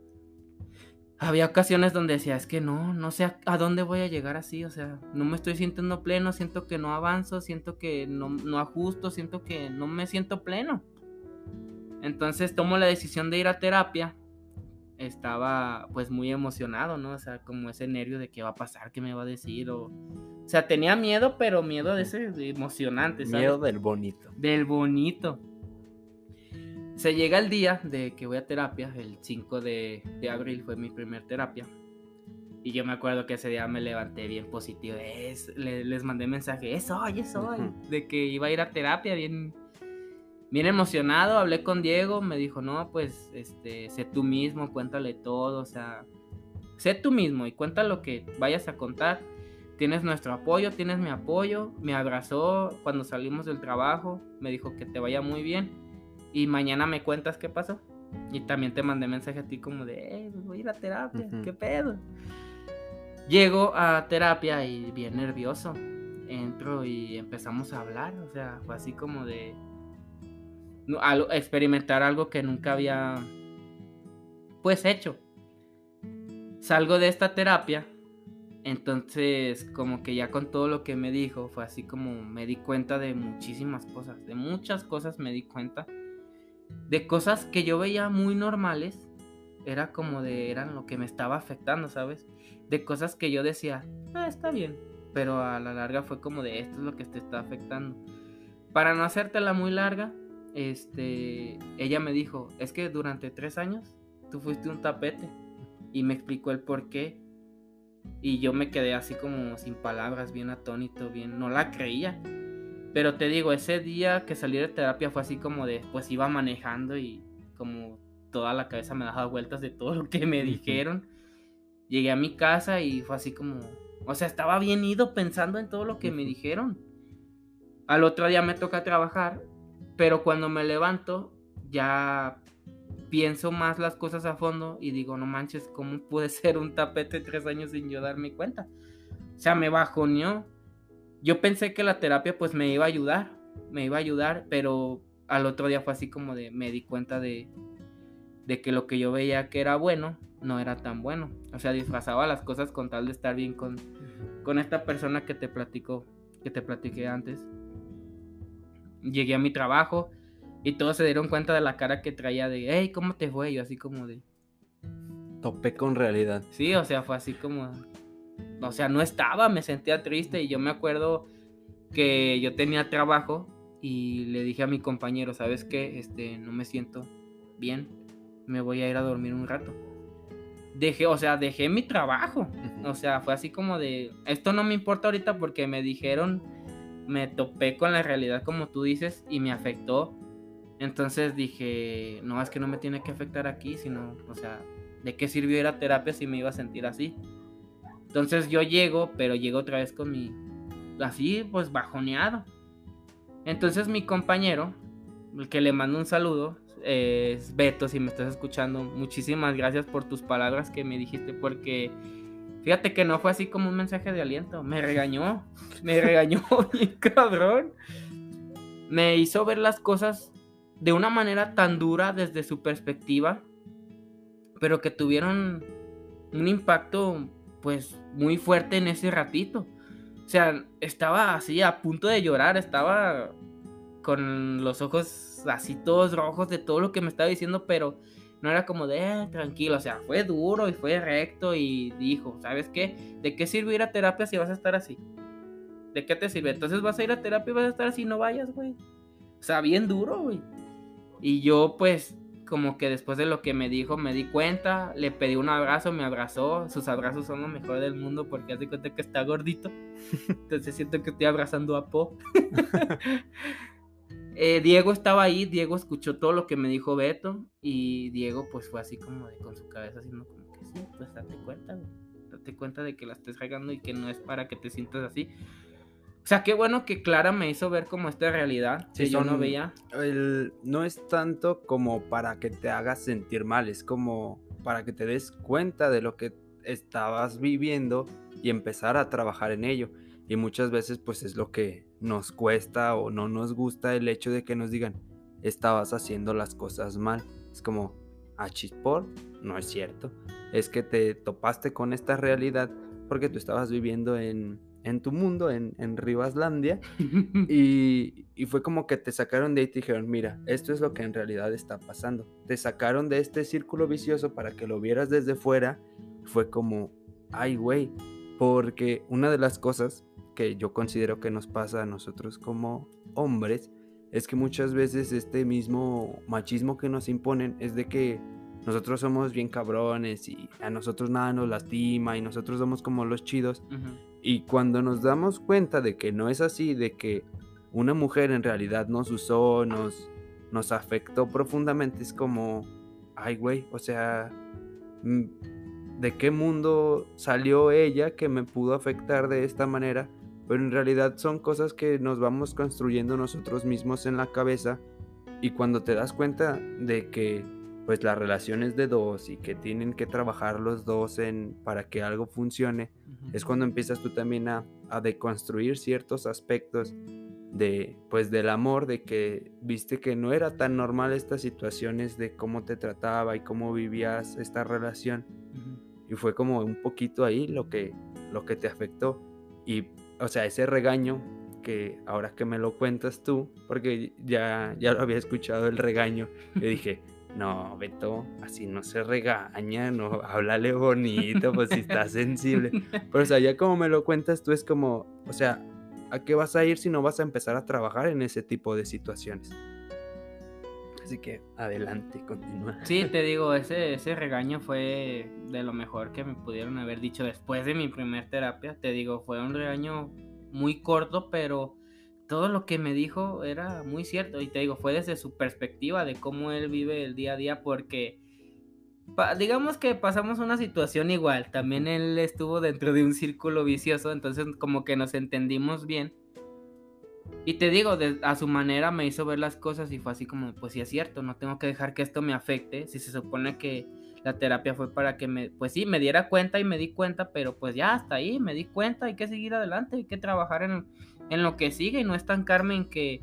Había ocasiones donde decía, es que no, no sé a, dónde voy a llegar así, o sea, no me estoy sintiendo pleno, siento que no avanzo, siento que no, no ajusto, siento que no me siento pleno. Entonces tomo la decisión de ir a terapia. Estaba pues muy emocionado, ¿no? O sea, como ese nervio de qué va a pasar, qué me va a decir. O, o sea, tenía miedo, pero miedo de ese emocionante, ¿sabes? Miedo del bonito. Del bonito. Se llega el día de que voy a terapia, el 5 de, de abril fue mi primer terapia. Y yo me acuerdo que ese día me levanté bien positivo. Es, les mandé mensaje, es hoy, es hoy. De que iba a ir a terapia bien, bien emocionado. Hablé con Diego, me dijo, no, pues, este, sé tú mismo, cuéntale todo. O sea, sé tú mismo y cuenta lo que vayas a contar. Tienes nuestro apoyo, tienes mi apoyo. Me abrazó cuando salimos del trabajo. Me dijo que te vaya muy bien. Y mañana me cuentas qué pasó. Y también te mandé mensaje a ti como de, eh, voy a ir a terapia, qué pedo. Llego a terapia y bien nervioso. Entro y empezamos a hablar, o sea, fue así como de experimentar algo que nunca había pues hecho. Salgo de esta terapia, entonces como que ya con todo lo que me dijo, fue así como me di cuenta de muchísimas cosas, de muchas cosas me di cuenta, de cosas que yo veía muy normales, era como de, eran lo que me estaba afectando, ¿sabes? de cosas que yo decía, ah, está bien, pero a la larga fue como de esto es lo que te está afectando. Para no hacértela muy larga, este, ella me dijo, es que durante tres años tú fuiste un tapete y me explicó el por qué. Y yo me quedé así como sin palabras, bien atónito, bien, no la creía. Pero te digo, ese día que salí de terapia fue así como de, pues iba manejando y como toda la cabeza me daba vueltas de todo lo que me dijeron. Llegué a mi casa y fue así como, o sea, estaba bien ido pensando en todo lo que me dijeron. Al otro día me toca trabajar, pero cuando me levanto ya pienso más las cosas a fondo y digo, no manches, ¿cómo puede ser un tapete tres años sin yo darme cuenta? O sea, me bajoneó. Yo pensé que la terapia pues me iba a ayudar, me iba a ayudar, pero al otro día fue así como de, me di cuenta de, de que lo que yo veía que era bueno no era tan bueno. O sea, disfrazaba las cosas con tal de estar bien con, con esta persona que te platico, que te platiqué antes. Llegué a mi trabajo y todos se dieron cuenta de la cara que traía de, hey, ¿cómo te fue? Yo así como de... Topé con realidad. Sí, o sea, fue así como... O sea, no estaba, me sentía triste y yo me acuerdo que yo tenía trabajo y le dije a mi compañero, ¿sabes qué? Este, no me siento bien, me voy a ir a dormir un rato dejé, o sea, dejé mi trabajo. O sea, fue así como de, esto no me importa ahorita porque me dijeron, me topé con la realidad como tú dices y me afectó. Entonces dije, no, es que no me tiene que afectar aquí, sino, o sea, ¿de qué sirvió ir terapia si me iba a sentir así? Entonces yo llego, pero llego otra vez con mi, así, pues bajoneado. Entonces mi compañero, el que le mando un saludo, es Beto, si me estás escuchando, muchísimas gracias por tus palabras que me dijiste, porque fíjate que no fue así como un mensaje de aliento, me regañó, me regañó cabrón. Me hizo ver las cosas de una manera tan dura desde su perspectiva, pero que tuvieron un impacto pues muy fuerte en ese ratito. O sea, estaba así a punto de llorar, estaba con los ojos así todos rojos de todo lo que me estaba diciendo, pero no era como de, eh, tranquilo, o sea, fue duro y fue recto y dijo, ¿sabes qué? ¿De qué sirve ir a terapia si vas a estar así? ¿De qué te sirve? Entonces vas a ir a terapia y vas a estar así, no vayas, güey. O sea, bien duro, güey. Y yo pues como que después de lo que me dijo me di cuenta, le pedí un abrazo, me abrazó, sus abrazos son lo mejor del mundo porque hace cuenta que está gordito. Entonces siento que estoy abrazando a Po. Eh, Diego estaba ahí, Diego escuchó todo lo que me dijo Beto y Diego pues fue así como de con su cabeza haciendo como que sí, pues date cuenta, date cuenta de que la estés regando y que no es para que te sientas así. O sea, qué bueno que Clara me hizo ver como esta realidad que yo no veía. no es tanto como para que te hagas sentir mal, es como para que te des cuenta de lo que estabas viviendo y empezar a trabajar en ello. Y muchas veces pues es lo que nos cuesta o no nos gusta el hecho de que nos digan, estabas haciendo las cosas mal. Es como, a ah, chispor, no es cierto. Es que te topaste con esta realidad porque tú estabas viviendo en, en tu mundo, en, en Rivaslandia, y, y, fue como que te sacaron de ahí y te dijeron, mira, esto es lo que en realidad está pasando. Te sacaron de este círculo vicioso para que lo vieras desde fuera. Fue como, ay, güey, porque una de las cosas que yo considero que nos pasa a nosotros como hombres es que muchas veces este mismo machismo que nos imponen es de que nosotros somos bien cabrones y a nosotros nada nos lastima y nosotros somos como los chidos. Y cuando nos damos cuenta de que no es así, de que una mujer en realidad nos usó, nos, nos afectó profundamente, es como, ay güey, o sea, mm, ¿de qué mundo salió ella que me pudo afectar de esta manera? Pero en realidad son cosas que nos vamos construyendo nosotros mismos en la cabeza y cuando te das cuenta de que pues la relación es de dos y que tienen que trabajar los dos en, para que algo funcione, es cuando empiezas tú también a, a, deconstruir ciertos aspectos de pues del amor, de que viste que no era tan normal estas situaciones de cómo te trataba y cómo vivías esta relación. Y fue como un poquito ahí lo que, lo que te afectó. Y, o sea, ese regaño que ahora que me lo cuentas tú, porque ya, ya lo había escuchado el regaño, le dije, no, Beto, así no se regaña, no, háblale bonito, pues si está sensible. Pero, o sea, ya como me lo cuentas tú es como, o sea, ¿a qué vas a ir si no vas a empezar a trabajar en ese tipo de situaciones? Así que adelante, continúa. Sí, te digo, ese, ese regaño fue de lo mejor que me pudieron haber dicho después de mi primer terapia. Te digo, fue un regaño muy corto, pero todo lo que me dijo era muy cierto. Y te digo, fue desde su perspectiva de cómo él vive el día a día, porque digamos que pasamos una situación igual. También él estuvo dentro de un círculo vicioso, entonces como que nos entendimos bien. Y te digo, a su manera me hizo ver las cosas y fue así como, pues sí es cierto, no tengo que dejar que esto me afecte. Si se supone que la terapia fue para que me, pues sí, me diera cuenta y me di cuenta, pero pues ya hasta ahí, me di cuenta, hay que seguir adelante, hay que trabajar en, en lo que sigue y no estancarme en que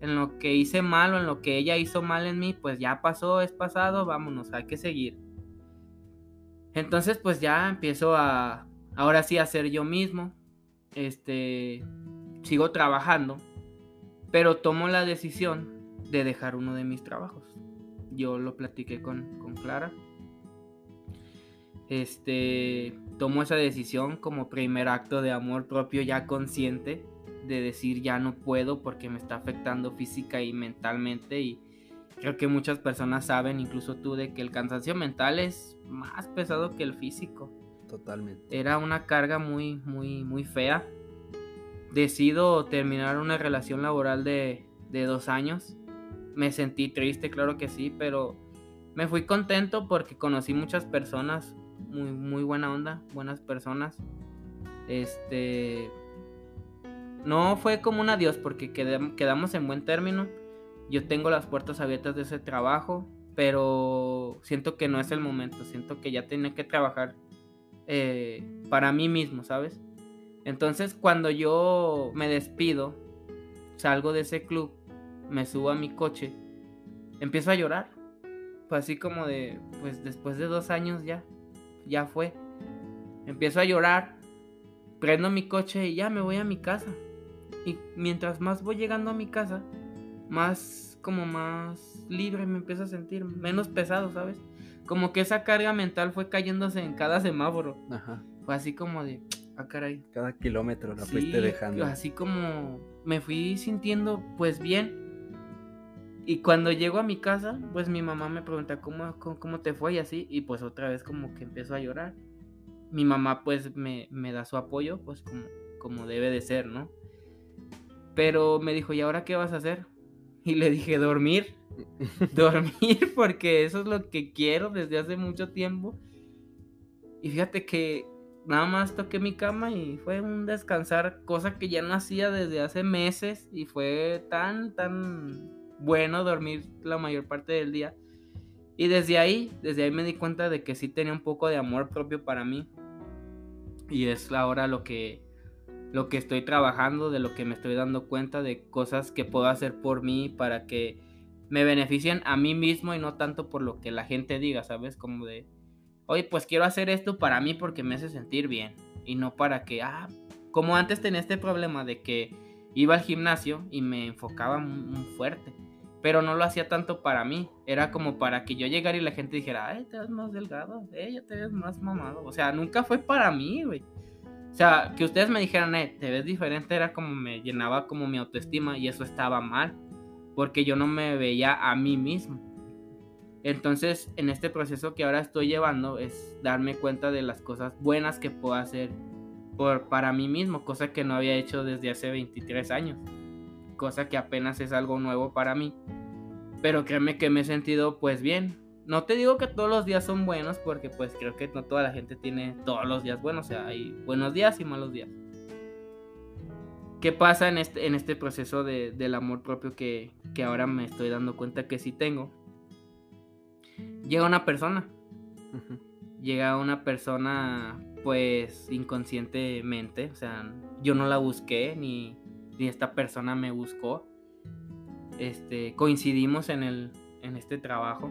en lo que hice mal o en lo que ella hizo mal en mí, pues ya pasó, es pasado, vámonos, hay que seguir. Entonces, pues ya empiezo a, ahora sí, a ser yo mismo. Este, sigo trabajando, pero tomo la decisión de dejar uno de mis trabajos. Yo lo platiqué con, con Clara. Este, tomo esa decisión como primer acto de amor propio ya consciente de decir ya no puedo porque me está afectando física y mentalmente y creo que muchas personas saben, incluso tú, de que el cansancio mental es más pesado que el físico. Totalmente. Era una carga muy, muy, muy fea. Decido terminar una relación laboral de, de dos años. Me sentí triste, claro que sí, pero me fui contento porque conocí muchas personas, muy, muy buena onda, buenas personas. Este, no fue como un adiós porque quedamos en buen término. Yo tengo las puertas abiertas de ese trabajo, pero siento que no es el momento. Siento que ya tenía que trabajar eh, para mí mismo, ¿sabes? Entonces cuando yo me despido, salgo de ese club, me subo a mi coche, empiezo a llorar. Fue así como de, pues después de dos años ya, ya fue. Empiezo a llorar, prendo mi coche y ya me voy a mi casa. Y mientras más voy llegando a mi casa, más como más libre me empiezo a sentir, menos pesado, ¿sabes? Como que esa carga mental fue cayéndose en cada semáforo. Ajá. Fue así como de, ah, caray. Cada kilómetro la fuiste dejando. Así como me fui sintiendo pues bien. Y cuando llego a mi casa, pues mi mamá me pregunta cómo, cómo, te fue y así. Y pues otra vez como que empiezo a llorar. Mi mamá pues me, me da su apoyo, pues como, como debe de ser, ¿no? Pero me dijo, ¿y ahora qué vas a hacer? Y le dije, dormir. dormir porque eso es lo que quiero desde hace mucho tiempo. Y fíjate que nada más toqué mi cama y fue un descansar, cosa que ya no hacía desde hace meses y fue tan, tan bueno dormir la mayor parte del día. Y desde ahí, desde ahí me di cuenta de que sí tenía un poco de amor propio para mí. Y es ahora lo que lo que estoy trabajando, de lo que me estoy dando cuenta, de cosas que puedo hacer por mí para que me beneficien a mí mismo y no tanto por lo que la gente diga, ¿sabes? Como de, oye, pues quiero hacer esto para mí porque me hace sentir bien y no para que, ah, como antes tenía este problema de que iba al gimnasio y me enfocaba muy, fuerte, pero no lo hacía tanto para mí, era como para que yo llegara y la gente dijera, ay, te ves más delgado, eh, ya te ves más mamado, o sea, nunca fue para mí, güey. O sea, que ustedes me dijeran, eh, te ves diferente, era como me llenaba como mi autoestima y eso estaba mal, porque yo no me veía a mí mismo. Entonces, en este proceso que ahora estoy llevando es darme cuenta de las cosas buenas que puedo hacer por, para mí mismo, cosa que no había hecho desde hace 23 años, cosa que apenas es algo nuevo para mí. Pero créeme que me he sentido pues bien. No te digo que todos los días son buenos porque pues creo que no toda la gente tiene todos los días buenos, o sea, hay buenos días y malos días. ¿Qué pasa en este, en este proceso de, del amor propio que, que ahora me estoy dando cuenta que sí tengo? llega una persona. Llega una persona, pues, inconscientemente. O sea, yo no la busqué, ni, ni esta persona me buscó. Este, coincidimos en, el, en este trabajo.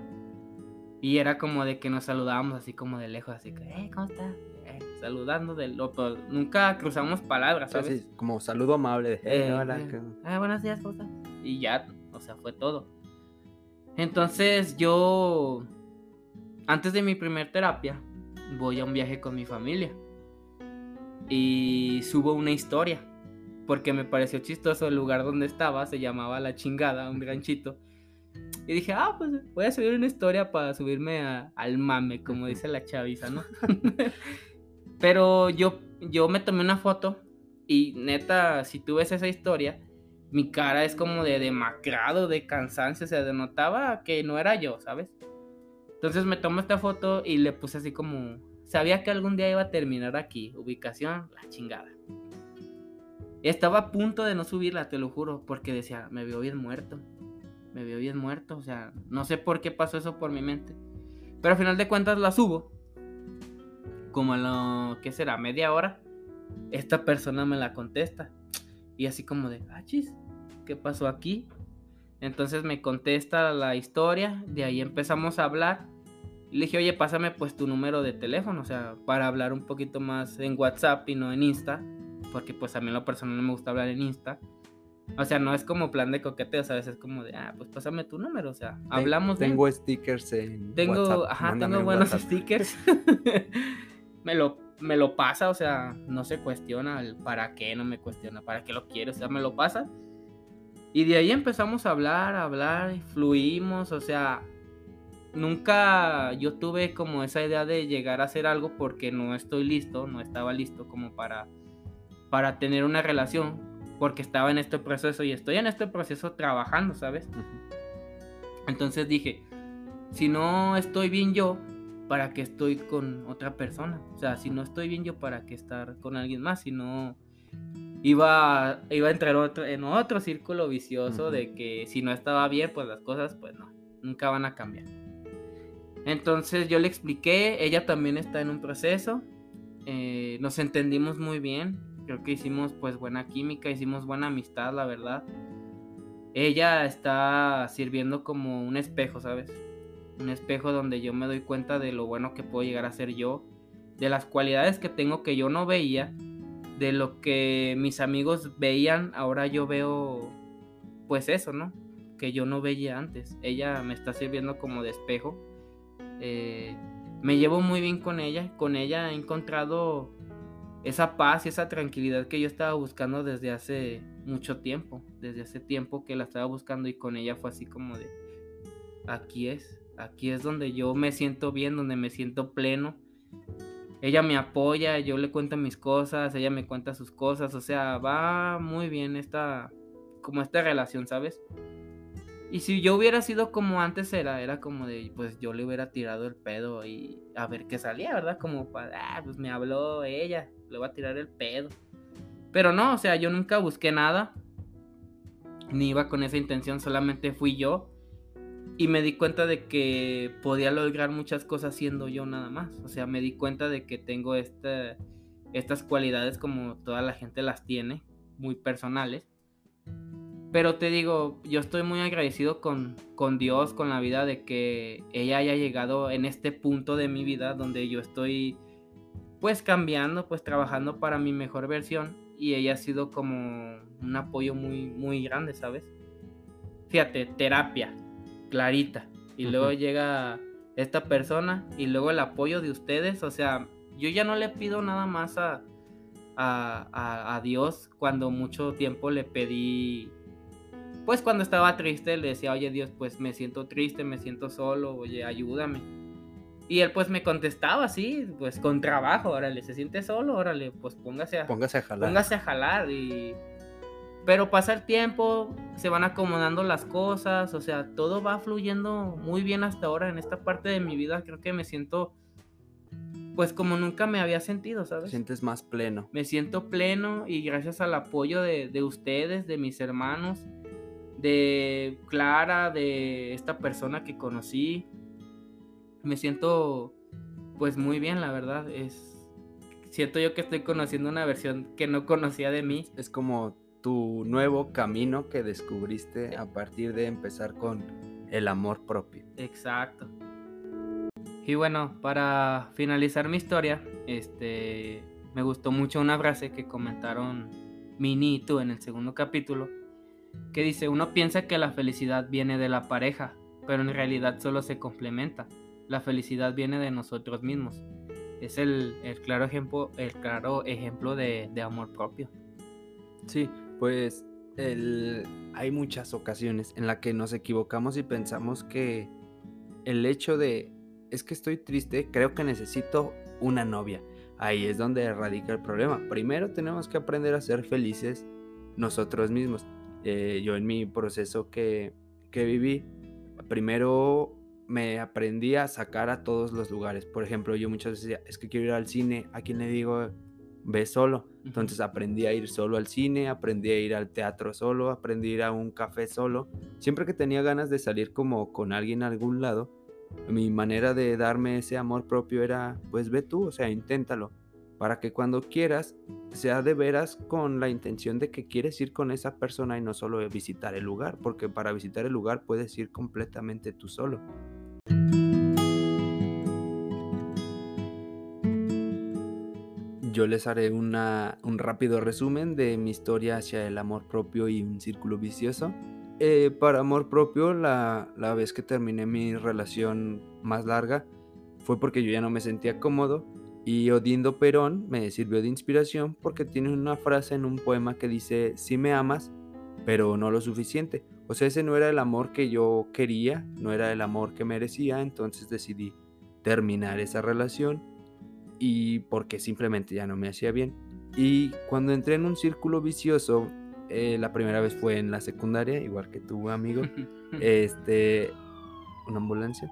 Y era como de que nos saludábamos así como de lejos, así que, eh, ¿cómo estás? Eh, saludando de lo, nunca cruzamos palabras, ¿sabes? como saludo amable de, eh, hola. Ah, buenos días, ¿cómo estás? Y ya, o sea, fue todo. Entonces yo antes de mi primer terapia, voy a un viaje con mi familia. Y subo una historia. Porque me pareció chistoso el lugar donde estaba. Se llamaba La Chingada, un ranchito. Y dije, ah, pues voy a subir una historia para subirme al mame, como dice la chaviza, ¿no? Pero yo, yo me tomé una foto y neta, si tú ves esa historia, mi cara es como de demacrado, de cansancio, se denotaba que no era yo, ¿sabes? Entonces me tomé esta foto y le puse así como, sabía que algún día iba a terminar aquí, ubicación, la chingada. Estaba a punto de no subirla, te lo juro, porque decía, me veo bien muerto, me veo bien muerto, o sea, no sé por qué pasó eso por mi mente. Pero al final de cuentas la subo, como a lo, ¿qué será? Media hora, esta persona me la contesta. Y así como de, ah, chis, ¿qué pasó aquí? Entonces me contesta la historia, de ahí empezamos a hablar. Le dije, oye, pásame pues tu número de teléfono, o sea, para hablar un poquito más en WhatsApp y no en Insta, porque pues a mí en lo personal no me gusta hablar en Insta. O sea, no es como plan de coqueteo, ¿sabes? Es como de, ah, pues pásame tu número, o sea, hablamos Tengo stickers en tengo, WhatsApp. Ajá, tengo buenos stickers. me, lo, me lo pasa, o sea, no se cuestiona el para qué, no me cuestiona, para qué lo quiero, o sea, me lo pasa y de ahí empezamos a hablar, a hablar, fluimos, o sea, nunca yo tuve como esa idea de llegar a hacer algo porque no estoy listo, no estaba listo como para, para tener una relación, porque estaba en este proceso y estoy en este proceso trabajando, ¿sabes? Entonces dije, si no estoy bien yo, ¿para qué estoy con otra persona? O sea, si no estoy bien yo, ¿para qué estar con alguien más? Si no iba, iba a entrar otro, en otro círculo vicioso de que si no estaba bien, pues las cosas, pues no, nunca van a cambiar. Entonces yo le expliqué, ella también está en un proceso, eh, nos entendimos muy bien, creo que hicimos pues buena química, hicimos buena amistad, la verdad. Ella está sirviendo como un espejo, ¿sabes? Un espejo donde yo me doy cuenta de lo bueno que puedo llegar a ser yo, de las cualidades que tengo que yo no veía de lo que mis amigos veían, ahora yo veo pues eso, ¿no? Que yo no veía antes. Ella me está sirviendo como de espejo. Eh, me llevo muy bien con ella. Con ella he encontrado esa paz y esa tranquilidad que yo estaba buscando desde hace mucho tiempo. Desde hace tiempo que la estaba buscando y con ella fue así como de, aquí es, aquí es donde yo me siento bien, donde me siento pleno ella me apoya, yo le cuento mis cosas, ella me cuenta sus cosas, o sea, va muy bien esta, como esta relación, ¿sabes? Y si yo hubiera sido como antes era, era como de, pues yo le hubiera tirado el pedo y a ver qué salía, ¿verdad? Como para, ah, pues me habló ella, le voy a tirar el pedo. Pero no, o sea, yo nunca busqué nada, ni iba con esa intención, solamente fui yo. Y me di cuenta de que podía lograr muchas cosas siendo yo nada más. O sea, me di cuenta de que tengo estas cualidades como toda la gente las tiene, muy personales. Pero te digo, yo estoy muy agradecido con, con Dios, con la vida, de que ella haya llegado en este punto de mi vida donde yo estoy pues cambiando, pues trabajando para mi mejor versión. Y ella ha sido como un apoyo muy, muy grande, ¿sabes? Fíjate, terapia clarita. Y luego llega esta persona y luego el apoyo de ustedes. O sea, yo ya no le pido nada más a, a, Dios cuando mucho tiempo le pedí pues cuando estaba triste le decía, oye Dios, pues me siento triste, me siento solo, oye, ayúdame. Y él pues me contestaba así, pues con trabajo, órale, se siente solo, órale, pues póngase a, Póngase a jalar. póngase a jalar y... Pero pasa el tiempo, se van acomodando las cosas, o sea, todo va fluyendo muy bien hasta ahora en esta parte de mi vida, creo que me siento pues como nunca me había sentido, ¿sabes? sientes más pleno. Me siento pleno y gracias al apoyo de, de ustedes, de mis hermanos, de Clara, de esta persona que conocí, me siento pues muy bien, la verdad. Es siento yo que estoy conociendo una versión que no conocía de mí. Es como tu nuevo camino que descubriste a partir de empezar con el amor propio. Exacto. Y bueno, para finalizar mi historia, este me gustó mucho una frase que comentaron Mini y tú en el segundo capítulo, que dice, uno piensa que la felicidad viene de la pareja, pero en realidad solo se complementa. La felicidad viene de nosotros mismos. Es el, el claro ejemplo, el claro ejemplo de, de amor propio. Sí, pues el- hay muchas ocasiones en las que nos equivocamos y pensamos que el hecho de es que estoy triste, creo que necesito una novia. Ahí es donde radica el problema. Primero tenemos que aprender a ser felices nosotros mismos. Eh, yo en mi proceso que, que viví, primero me aprendí a sacar a todos los lugares. Por ejemplo, yo muchas veces decía, es que quiero ir al cine, ¿a quién le digo? Ve solo. Entonces aprendí a ir solo al cine, aprendí a ir al teatro solo, aprendí a ir a un café solo. Siempre que tenía ganas de salir como con alguien a algún lado, mi manera de darme ese amor propio era, pues ve tú, o sea, inténtalo, para que cuando quieras sea de veras con la intención de que quieres ir con esa persona y no solo visitar el lugar, porque para visitar el lugar puedes ir completamente tú solo. Yo les haré una, un rápido resumen de mi historia hacia el amor propio y un círculo vicioso. Eh, para amor propio, la, la vez que terminé mi relación más larga fue porque yo ya no me sentía cómodo y Odindo Perón me sirvió de inspiración porque tiene una frase en un poema que dice, sí me amas, pero no lo suficiente. O sea, ese no era el amor que yo quería, no era el amor que merecía, entonces decidí terminar esa relación y porque simplemente ya no me hacía bien. Y cuando entré en un círculo vicioso, eh, la primera vez fue en la secundaria, igual que tu amigo, este, una ambulancia.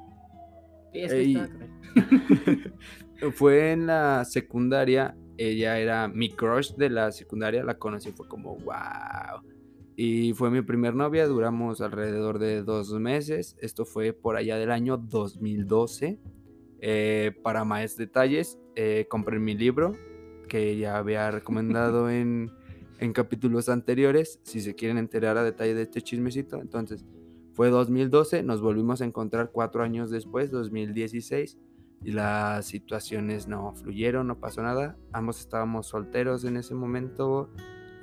Es que fue en la secundaria, ella era mi crush de la secundaria, la conocí, fue como wow. Y fue mi primer novia, duramos alrededor de dos meses, esto fue por allá del año 2012. Eh, para más detalles, eh, compré mi libro que ya había recomendado en, en capítulos anteriores, si se quieren enterar a detalle de este chismecito. Entonces, fue 2012, nos volvimos a encontrar cuatro años después, 2016, y las situaciones no fluyeron, no pasó nada. Ambos estábamos solteros en ese momento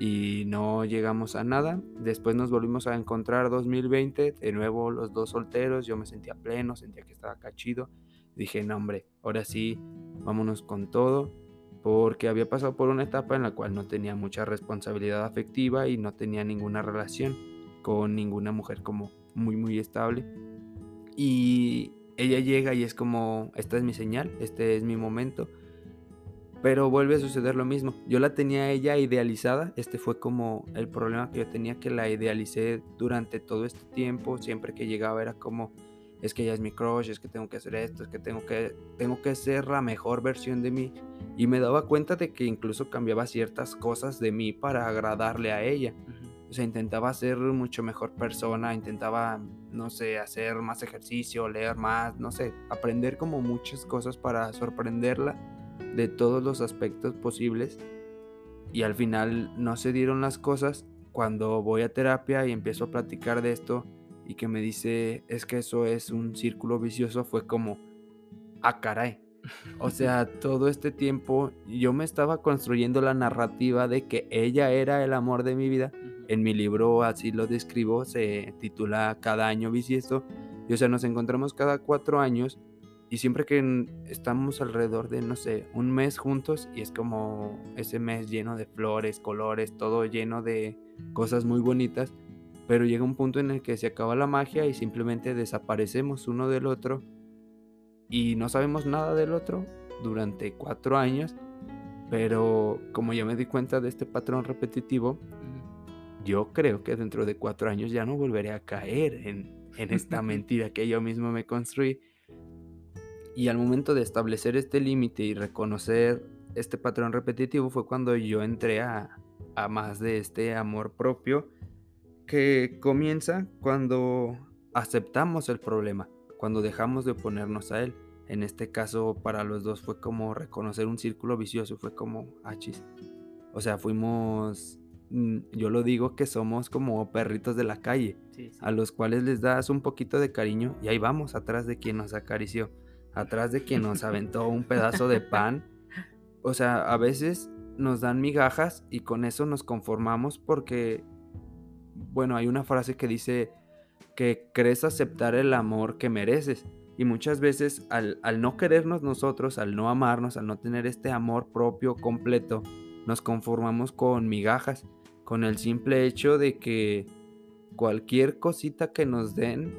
y no llegamos a nada. Después nos volvimos a encontrar 2020, de nuevo los dos solteros, yo me sentía pleno, sentía que estaba cachido. Dije, no hombre, ahora sí, vámonos con todo, porque había pasado por una etapa en la cual no tenía mucha responsabilidad afectiva y no tenía ninguna relación con ninguna mujer como muy muy estable. Y ella llega y es como, esta es mi señal, este es mi momento. Pero vuelve a suceder lo mismo. Yo la tenía ella idealizada. Este fue como el problema que yo tenía, que la idealicé durante todo este tiempo. Siempre que llegaba era como, es que ella es mi crush, es que tengo que hacer esto, es que tengo que, tengo que ser la mejor versión de mí. Y me daba cuenta de que incluso cambiaba ciertas cosas de mí para agradarle a ella. O sea, intentaba ser mucho mejor persona, intentaba, no sé, hacer más ejercicio, leer más, no sé, aprender como muchas cosas para sorprenderla de todos los aspectos posibles. Y al final no se dieron las cosas. Cuando voy a terapia y empiezo a platicar de esto y que me dice, es que eso es un círculo vicioso, fue como, ah, caray. O sea, todo este tiempo yo me estaba construyendo la narrativa de que ella era el amor de mi vida en mi libro así lo describo, se titula Cada año bisiesto. Y o sea, nos encontramos cada cuatro años y siempre que estamos alrededor de, no sé, un mes juntos y es como ese mes lleno de flores, colores, todo lleno de cosas muy bonitas. pero llega un punto en el que se acaba la magia y simplemente desaparecemos uno del otro y no sabemos nada del otro durante cuatro años, pero como ya me di cuenta de este patrón repetitivo, yo creo que dentro de cuatro años ya no volveré a caer en, en esta mentira que yo mismo me construí. Y al momento de establecer este límite y reconocer este patrón repetitivo fue cuando yo entré a, a más de este amor propio que comienza cuando aceptamos el problema, cuando dejamos de oponernos a él. En este caso, para los dos fue como reconocer un círculo vicioso, fue como achis. Ah, o sea, fuimos Mm, yo lo digo que somos como perritos de la calle, a los cuales les das un poquito de cariño y ahí vamos, atrás de quien nos acarició, atrás de quien nos aventó un pedazo de pan. O sea, a veces nos dan migajas y con eso nos conformamos porque, bueno, hay una frase que dice que crees aceptar el amor que mereces. Y muchas veces al, al no querernos nosotros, al no amarnos, al no tener este amor propio completo, nos conformamos con migajas con el simple hecho de que cualquier cosita que nos den,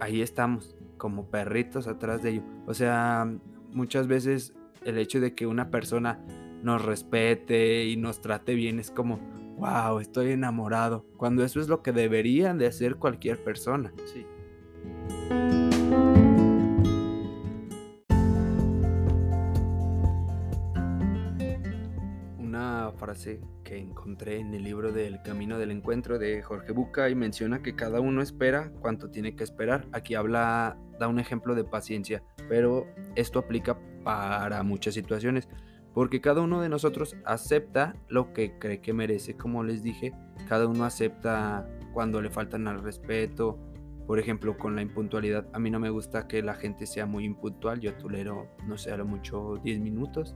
ahí estamos, como perritos atrás de ello. O sea, muchas veces el hecho de que una persona nos respete y nos trate bien es como, wow, estoy enamorado, cuando eso es lo que deberían de hacer cualquier persona. Sí. Que encontré en el libro del Camino del Encuentro de Jorge Buca y menciona que cada uno espera cuanto tiene que esperar. Aquí habla, da un ejemplo de paciencia, pero esto aplica para muchas situaciones, porque cada uno de nosotros acepta lo que cree que merece, como les dije, cada uno acepta cuando le faltan al respeto, por ejemplo, con la impuntualidad, a mí no me gusta que la gente sea muy impuntual, yo tolero, no sé, a lo mucho 10 minutos.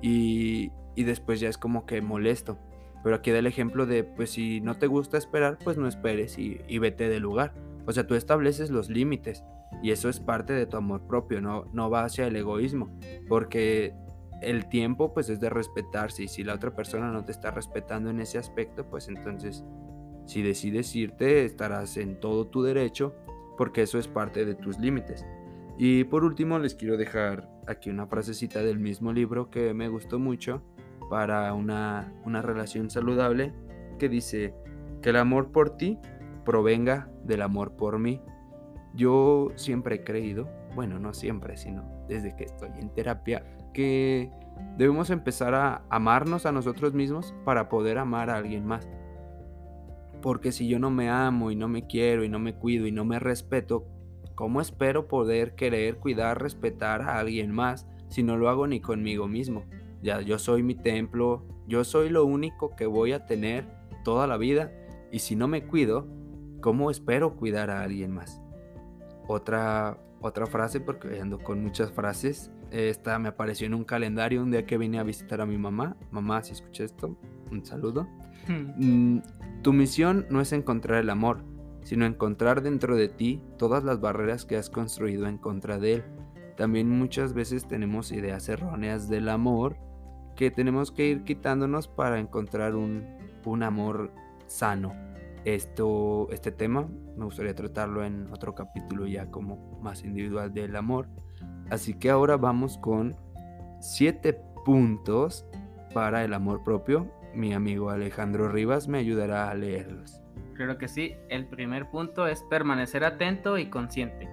Y, y después ya es como que molesto. Pero aquí da el ejemplo de, pues si no te gusta esperar, pues no esperes y, vete del lugar. O sea, tú estableces los límites y eso es parte de tu amor propio, no, no va hacia el egoísmo, porque el tiempo pues es de respetarse y si la otra persona no te está respetando en ese aspecto, pues entonces si decides irte estarás en todo tu derecho porque eso es parte de tus límites. Y por último les quiero dejar aquí una frasecita del mismo libro que me gustó mucho para una, relación saludable que dice que el amor por ti provenga del amor por mí. Yo siempre he creído, bueno, no siempre, sino desde que estoy en terapia, que debemos empezar a amarnos a nosotros mismos para poder amar a alguien más. Porque si yo no me amo y no me quiero y no me cuido y no me respeto, ¿cómo espero poder querer, cuidar, respetar a alguien más si no lo hago ni conmigo mismo? Ya yo soy mi templo, yo soy lo único que voy a tener toda la vida y si no me cuido, ¿cómo espero cuidar a alguien más? Otra, otra frase, porque ando con muchas frases, esta me apareció en un calendario un día que vine a visitar a mi mamá. Mamá, si escuché esto, un saludo. Mm, tu misión no es encontrar el amor, sino encontrar dentro de ti todas las barreras que has construido en contra de él. También muchas veces tenemos ideas erróneas del amor que tenemos que ir quitándonos para encontrar un, amor sano. Esto, este tema me gustaría tratarlo en otro capítulo ya como más individual del amor. Así que ahora vamos con siete puntos para el amor propio. Mi amigo Alejandro Rivas me ayudará a leerlos. Creo que sí. El primer punto es permanecer atento y consciente.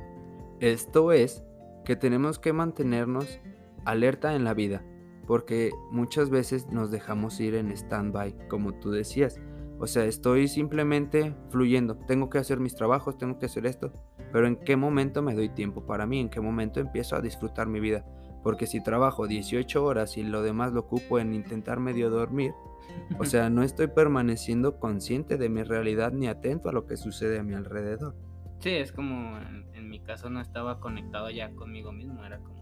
Esto es que tenemos que mantenernos alerta en la vida porque muchas veces nos dejamos ir en stand-by, como tú decías. O sea, estoy simplemente fluyendo, tengo que hacer mis trabajos, tengo que hacer esto, pero ¿en qué momento me doy tiempo para mí? ¿En qué momento empiezo a disfrutar mi vida? Porque si trabajo 18 horas y lo demás lo ocupo en intentar medio dormir, o sea, no estoy permaneciendo consciente de mi realidad ni atento a lo que sucede a mi alrededor. Sí, es como en, en mi caso no estaba conectado ya conmigo mismo, era como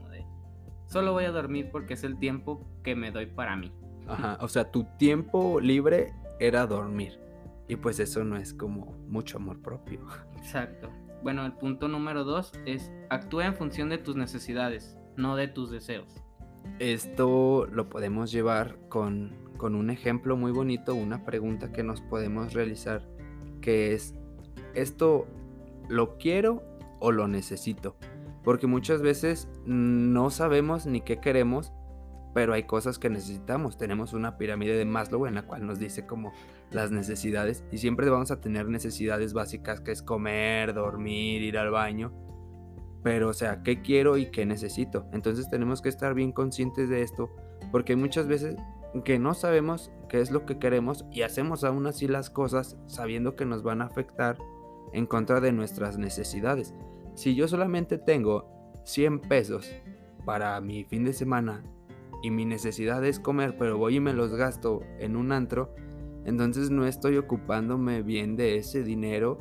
solo voy a dormir porque es el tiempo que me doy para mí. Ajá, o sea, tu tiempo libre era dormir. Y pues eso no es como mucho amor propio. Exacto. Bueno, el punto número dos es actúa en función de tus necesidades, no de tus deseos. Esto lo podemos llevar con, con un ejemplo muy bonito, una pregunta que nos podemos realizar, que es esto lo quiero o lo necesito. Porque muchas veces no sabemos ni qué queremos, pero hay cosas que necesitamos. Tenemos una pirámide de Maslow en la cual nos dice como las necesidades y siempre vamos a tener necesidades básicas que es comer, dormir, ir al baño. Pero o sea, ¿qué quiero y qué necesito? Entonces tenemos que estar bien conscientes de esto porque muchas veces que no sabemos qué es lo que queremos y hacemos aún así las cosas sabiendo que nos van a afectar en contra de nuestras necesidades. Si yo solamente tengo 100 pesos para mi fin de semana y mi necesidad es comer, pero voy y me los gasto en un antro, entonces no estoy ocupándome bien de ese dinero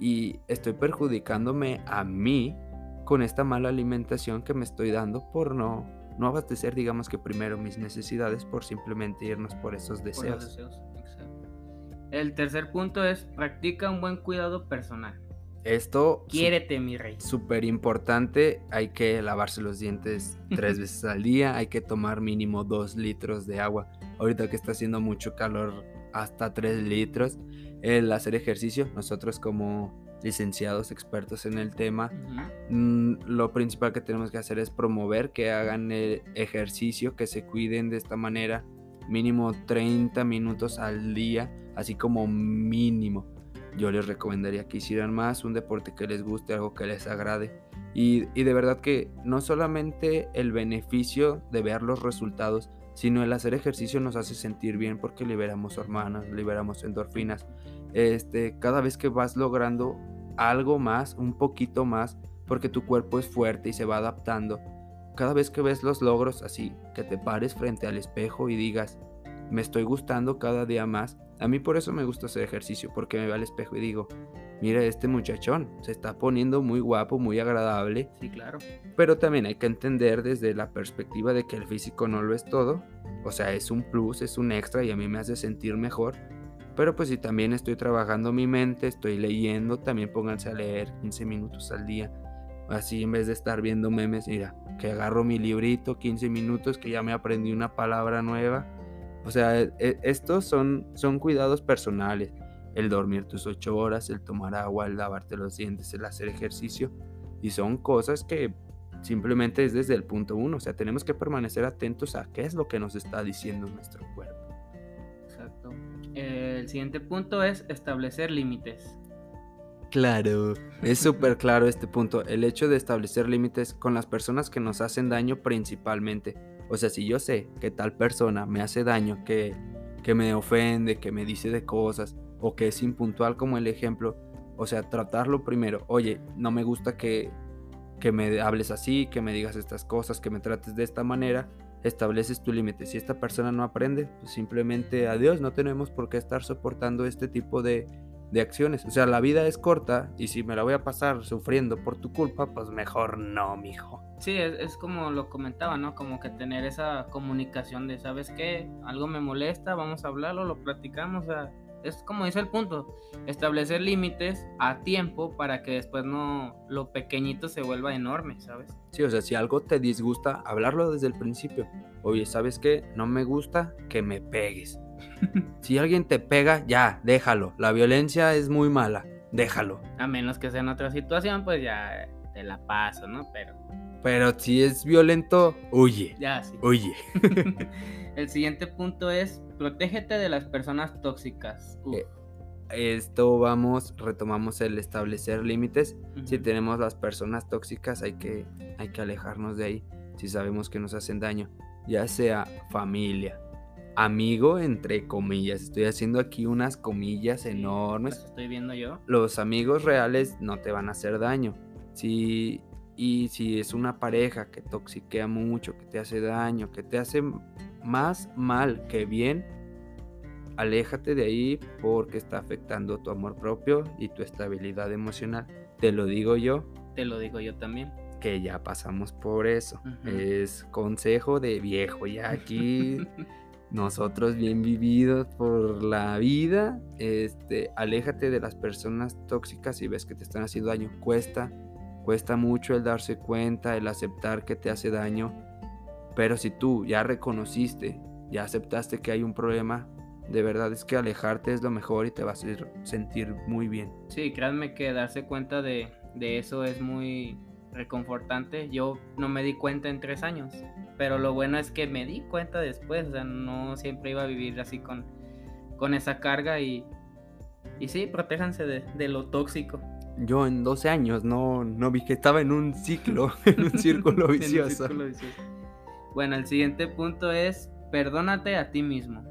y estoy perjudicándome a mí con esta mala alimentación que me estoy dando por no no abastecer, digamos que primero mis necesidades por simplemente irnos por esos deseos. El tercer punto es practica un buen cuidado personal. Esto. Quiérete, mi rey. Súper importante. Hay que lavarse los dientes tres veces al día. Hay que tomar mínimo dos litros de agua. Ahorita que está haciendo mucho calor, hasta tres litros. El hacer ejercicio. Nosotros, como licenciados expertos en el tema, mm, lo principal que tenemos que hacer es promover que hagan el ejercicio, que se cuiden de esta manera, mínimo 30 minutos al día, así como mínimo. Yo les recomendaría que hicieran más, un deporte que les guste, algo que les agrade. Y, y de verdad que no solamente el beneficio de ver los resultados, sino el hacer ejercicio nos hace sentir bien porque liberamos hormonas, liberamos endorfinas. Este, cada vez que vas logrando algo más, un poquito más, porque tu cuerpo es fuerte y se va adaptando. Cada vez que ves los logros así, que te pares frente al espejo y digas, me estoy gustando cada día más. A mí por eso me gusta hacer ejercicio, porque me veo al espejo y digo, mira este muchachón, se está poniendo muy guapo, muy agradable. Sí, claro. Pero también hay que entender desde la perspectiva de que el físico no lo es todo. O sea, es un plus, es un extra y a mí me hace sentir mejor. Pero pues si también estoy trabajando mi mente, estoy leyendo, también pónganse a leer 15 minutos al día. Así en vez de estar viendo memes, mira, que agarro mi librito 15 minutos, que ya me aprendí una palabra nueva. O sea, e, e, estos son, son cuidados personales. El dormir tus 8 horas, el tomar agua, el lavarte los dientes, el hacer ejercicio. Y son cosas que simplemente es desde el punto uno. O sea, tenemos que permanecer atentos a qué es lo que nos está diciendo nuestro cuerpo. El siguiente punto es establecer límites. Claro, es súper claro este punto, el hecho de establecer límites con las personas que nos hacen daño principalmente. O sea, si yo sé que tal persona me hace daño, que, que me ofende, que me dice de cosas, o que es impuntual como el ejemplo, o sea, tratarlo primero. Oye, no me gusta que, que me hables así, que me digas estas cosas, que me trates de esta manera estableces tu límite. Si esta persona no aprende, pues simplemente adiós, no tenemos por qué estar soportando este tipo de, de acciones. O sea, la vida es corta y si me la voy a pasar sufriendo por tu culpa, pues mejor no, mijo. Sí, es, es, como lo comentaba, ¿no? Como que tener esa comunicación de, ¿sabes qué? Algo me molesta, vamos a hablarlo, lo platicamos, o sea, es como dice el punto, establecer límites a tiempo para que después no lo pequeñito se vuelva enorme, ¿sabes? Sí, o sea, si algo te disgusta, hablarlo desde el principio. Oye, ¿sabes qué? No me gusta que me pegues. si alguien te pega, ya, déjalo. La violencia es muy mala, déjalo. A menos que sea en otra situación, pues ya te la paso, ¿no? Pero... Pero si es violento, huye. Ya, sí. Huye. el siguiente punto es Protégete de las personas tóxicas. Eh, esto vamos, retomamos el establecer límites. Si tenemos las personas tóxicas, hay que, hay que alejarnos de ahí. Si sabemos que nos hacen daño, ya sea familia, amigo, entre comillas. Estoy haciendo aquí unas comillas enormes. estoy viendo yo. Los amigos reales no te van a hacer daño. Si, y si es una pareja que toxiquea mucho, que te hace daño, que te hace más mal que bien, aléjate de ahí porque está afectando tu amor propio y tu estabilidad emocional. Te lo digo yo. Te lo digo yo también. Que ya pasamos por eso. Es consejo de viejo. Ya aquí nosotros bien vividos por la vida, este, aléjate de las personas tóxicas y ves que te están haciendo daño. Cuesta, cuesta mucho el darse cuenta, el aceptar que te hace daño pero si tú ya reconociste, ya aceptaste que hay un problema, De verdad es que alejarte es lo mejor y te vas a sentir muy bien. Sí, créanme que darse cuenta de, de eso es muy reconfortante. Yo no me di cuenta en tres años, pero lo bueno es que me di cuenta después, o sea, no siempre iba a vivir así con, con esa carga y, y sí, protéjanse de, de lo tóxico. Yo en 12 años no, no vi que estaba en un ciclo, en un círculo vicioso. Bueno, el siguiente punto es perdónate a ti mismo.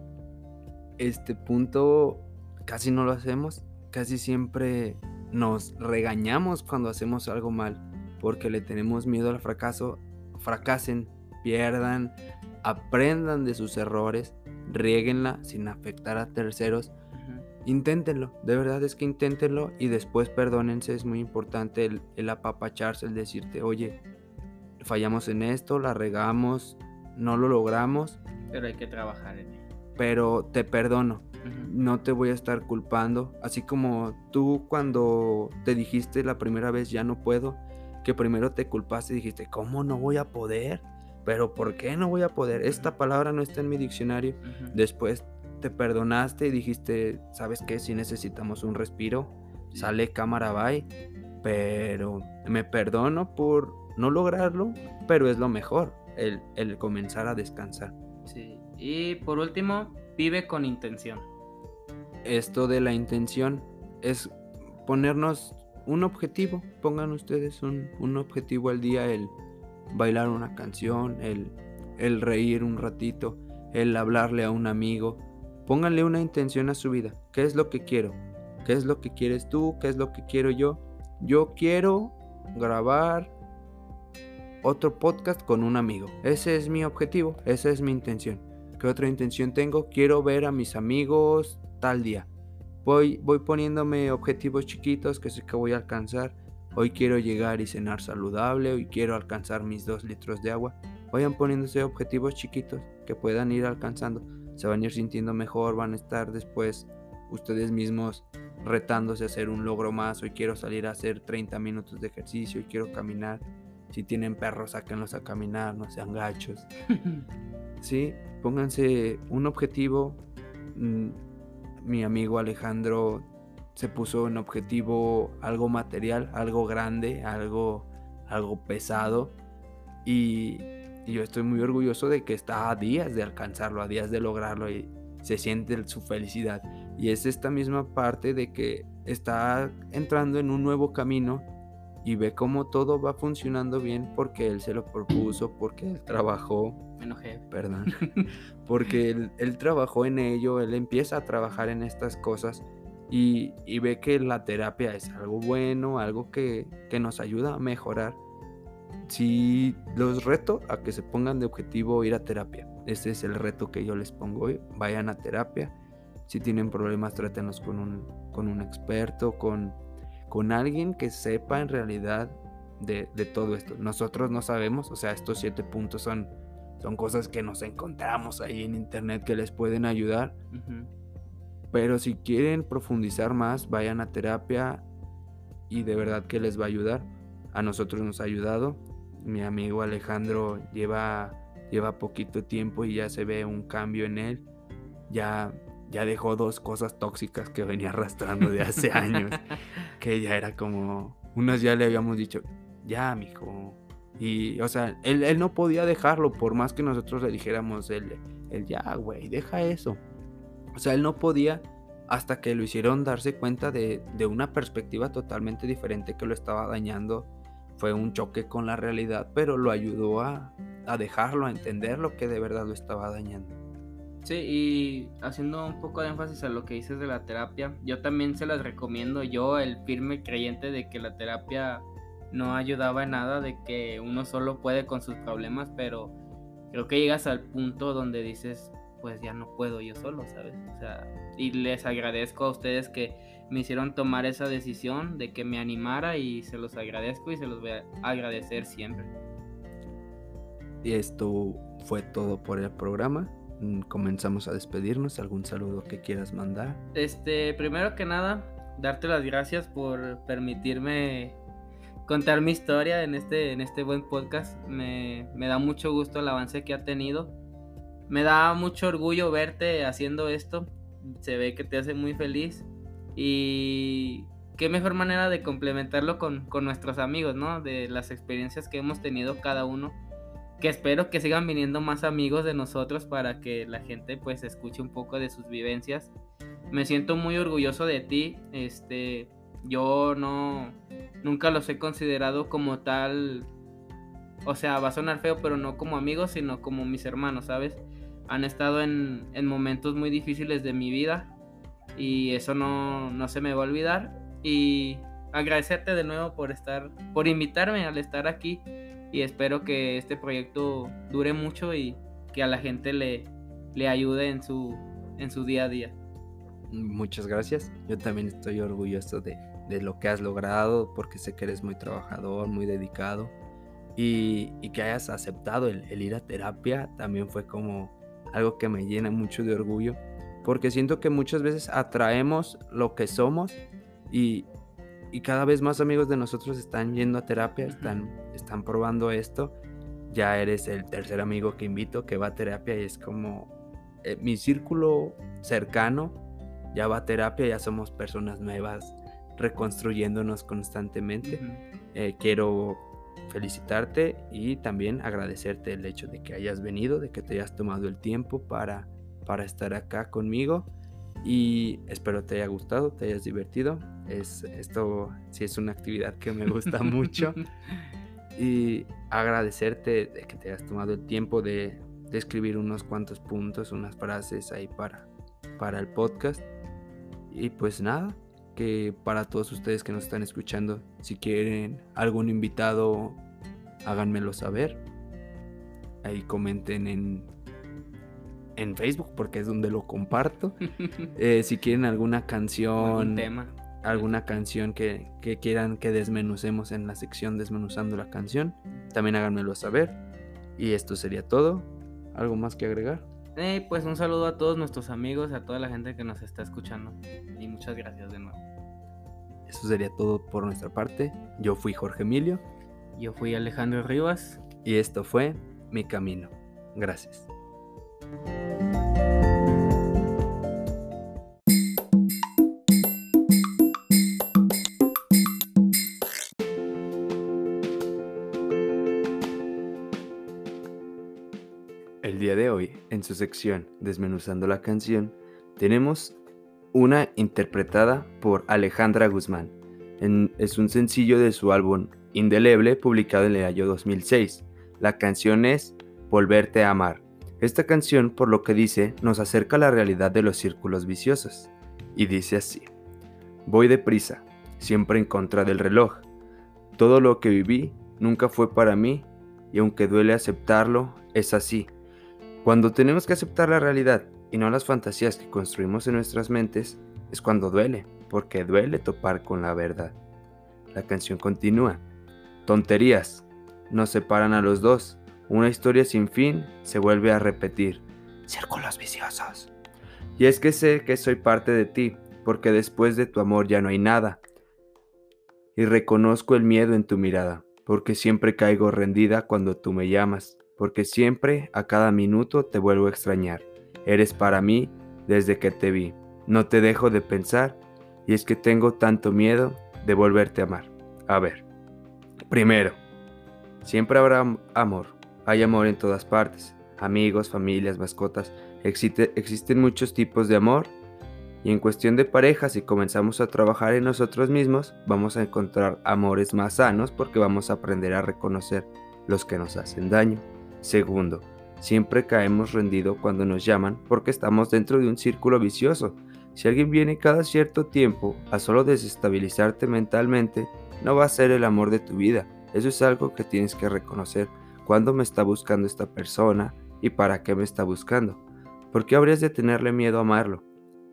Este punto casi no lo hacemos, casi siempre nos regañamos cuando hacemos algo mal, porque le tenemos miedo al fracaso, fracasen, pierdan, aprendan de sus errores, rieguenla sin afectar a terceros inténtenlo, de verdad es que inténtenlo y después perdónense, es muy importante el, apapacharse, el decirte, oye, fallamos en esto, la regamos, no lo logramos. Pero hay que trabajar en ello. Pero te perdono, no te voy a estar culpando, así como tú cuando te dijiste la primera vez ya no puedo, que primero te culpaste y dijiste, ¿cómo no voy a poder? Pero ¿por qué no voy a poder? Esta palabra no está en mi diccionario. Después te perdonaste y dijiste, ¿sabes qué? Si necesitamos un respiro, sale cámara bye, pero me perdono por no lograrlo, pero es lo mejor, el, el comenzar a descansar. Sí, y por último, vive con intención. Esto de la intención es ponernos un objetivo, pongan ustedes un, un objetivo al día, el bailar una canción, el, el reír un ratito, el hablarle a un amigo, Pónganle una intención a su vida. ¿Qué es lo que quiero? ¿Qué es lo que quieres tú? ¿Qué es lo que quiero yo? Yo quiero grabar otro podcast con un amigo. Ese es mi objetivo, esa es mi intención. ¿Qué otra intención tengo? Quiero ver a mis amigos tal día. Voy, voy poniéndome objetivos chiquitos que sé que voy a alcanzar. Hoy quiero llegar y cenar saludable. Hoy quiero alcanzar mis dos litros de agua. Vayan poniéndose objetivos chiquitos que puedan ir alcanzando se van a ir sintiendo mejor, van a estar después ustedes mismos retándose a hacer un logro más. Hoy quiero salir a hacer 30 minutos de ejercicio y quiero caminar. Si tienen perros, sáquenlos a caminar, no sean gachos. sí, pónganse un objetivo. Mi amigo Alejandro se puso en objetivo algo material, algo grande, algo, algo pesado. Y y yo estoy muy orgulloso de que está a días de alcanzarlo, a días de lograrlo y se siente su felicidad. Y es esta misma parte de que está entrando en un nuevo camino y ve cómo todo va funcionando bien porque él se lo propuso, porque él trabajó. Me enojé. Perdón. porque él, trabajó en ello, él empieza a trabajar en estas cosas y, y ve que la terapia es algo bueno, algo que, que nos ayuda a mejorar si los reto a que se pongan de objetivo ir a terapia. Este es el reto que yo les pongo hoy. Vayan a terapia. Si tienen problemas, trátenos con un, con un experto, con, con alguien que sepa en realidad de, todo esto. Nosotros no sabemos, o sea, estos siete puntos son, son cosas que nos encontramos ahí en internet que les pueden ayudar. Pero si quieren profundizar más, vayan a terapia y de verdad que les va a ayudar. A nosotros nos ha ayudado mi amigo Alejandro lleva, lleva poquito tiempo y ya se ve un cambio en él. Ya, ya dejó dos cosas tóxicas que venía arrastrando de hace años. que ya era como. Unas ya le habíamos dicho, ya, mijo. Y, o sea, él, no podía dejarlo, por más que nosotros le dijéramos, él, él ya, güey, deja eso. O sea, él no podía hasta que lo hicieron darse cuenta de, de una perspectiva totalmente diferente que lo estaba dañando fue un choque con la realidad, pero lo ayudó a, dejarlo, a entender lo que de verdad lo estaba dañando. Sí, y haciendo un poco de énfasis a lo que dices de la terapia, yo también se las recomiendo, yo el firme creyente de que la terapia no ayudaba en nada, de que uno solo puede con sus problemas, pero creo que llegas al punto donde dices, pues ya no puedo yo solo, ¿sabes? O sea, y les agradezco a ustedes que me hicieron tomar esa decisión de que me animara y se los agradezco y se los voy a agradecer siempre. Y esto fue todo por el programa. Mm, comenzamos a despedirnos. ¿Algún saludo que quieras mandar? Este, primero que nada, darte las gracias por permitirme contar mi historia en este, en este buen podcast. Me, me da mucho gusto el avance que ha tenido. Me da mucho orgullo verte haciendo esto se ve que te hace muy feliz y qué mejor manera de complementarlo con, con nuestros amigos, ¿no? De las experiencias que hemos tenido cada uno que espero que sigan viniendo más amigos de nosotros para que la gente pues escuche un poco de sus vivencias. Me siento muy orgulloso de ti, este, yo no, nunca los he considerado como tal, o sea, va a sonar feo, pero no como amigos, sino como mis hermanos, ¿sabes? Han estado en, en momentos muy difíciles de mi vida y eso no, no se me va a olvidar y agradecerte de nuevo por estar, por invitarme al estar aquí y espero que este proyecto dure mucho y que a la gente le, le ayude en su, en su día a día. Muchas gracias. Yo también estoy orgulloso de, lo que has logrado porque sé que eres muy trabajador, muy dedicado y, que hayas aceptado el, el, ir a terapia también fue como algo que me llena mucho de orgullo porque siento que muchas veces atraemos lo que somos y, y cada vez más amigos de nosotros están yendo a terapia, están, están probando esto. Ya eres el tercer amigo que invito que va a terapia y es como eh, mi círculo cercano ya va a terapia, ya somos personas nuevas, reconstruyéndonos constantemente. Eh, quiero felicitarte y también agradecerte el hecho de que hayas venido, de que te hayas tomado el tiempo para, para estar acá conmigo y espero te haya gustado, te hayas divertido. Es, esto sí es una actividad que me gusta mucho. y agradecerte de que te hayas tomado el tiempo de, de, escribir unos cuantos puntos, unas frases ahí para, para el podcast. Y pues nada, que para todos ustedes que nos están escuchando, si quieren algún invitado, háganmelo saber. Ahí comenten en, en Facebook porque es donde lo comparto. Eh, si quieren alguna canción, tema? alguna canción que, quieran que desmenucemos en la sección desmenuzando la canción, también háganmelo saber. Y esto sería todo. ¿Algo más que agregar? Eh, pues un saludo a todos nuestros amigos, a toda la gente que nos está escuchando. Y muchas gracias de nuevo. Eso sería todo por nuestra parte. Yo fui Jorge Emilio. Yo fui Alejandro Rivas. Y esto fue Mi Camino. Gracias. Sección Desmenuzando la canción, tenemos una interpretada por Alejandra Guzmán. es un sencillo de su álbum Indeleble, publicado en el año 2006. La canción es Volverte a amar. Esta canción, por lo que dice, nos acerca a la realidad de los círculos viciosos. Y dice así, voy deprisa, siempre en contra del reloj. Todo lo que viví nunca fue para mí y aunque duele aceptarlo, es así. Cuando tenemos que aceptar la realidad y no las fantasías que construimos en nuestras mentes, es cuando duele, porque duele topar con la verdad. La canción continúa. Tonterías. Nos separan a los dos, una historia sin fin se vuelve a repetir. Círculos viciosos. Y es que sé que soy parte de ti, porque después de tu amor ya no hay nada. Y reconozco el miedo en tu mirada, porque siempre caigo rendida cuando tú me llamas, porque siempre, a cada minuto, te vuelvo a extrañar. Eres para mí desde que te vi. No te dejo de pensar, y es que tengo tanto miedo de volverte a amar. A ver, primero, siempre habrá amor hay amor en todas partes, amigos, familias, mascotas. existen muchos tipos de amor y en cuestión de pareja, si comenzamos a trabajar en nosotros mismos, vamos a encontrar amores más sanos porque vamos a aprender a reconocer los que nos hacen daño. Segundo, siempre caemos rendido cuando nos llaman porque estamos dentro de un círculo vicioso. Si alguien viene cada cierto tiempo a solo desestabilizarte mentalmente, no va a ser el amor de tu vida. Eso es algo que tienes que reconocer cuándo me está buscando esta persona y para qué me está buscando. ¿Por qué habrías de tenerle miedo a amarlo?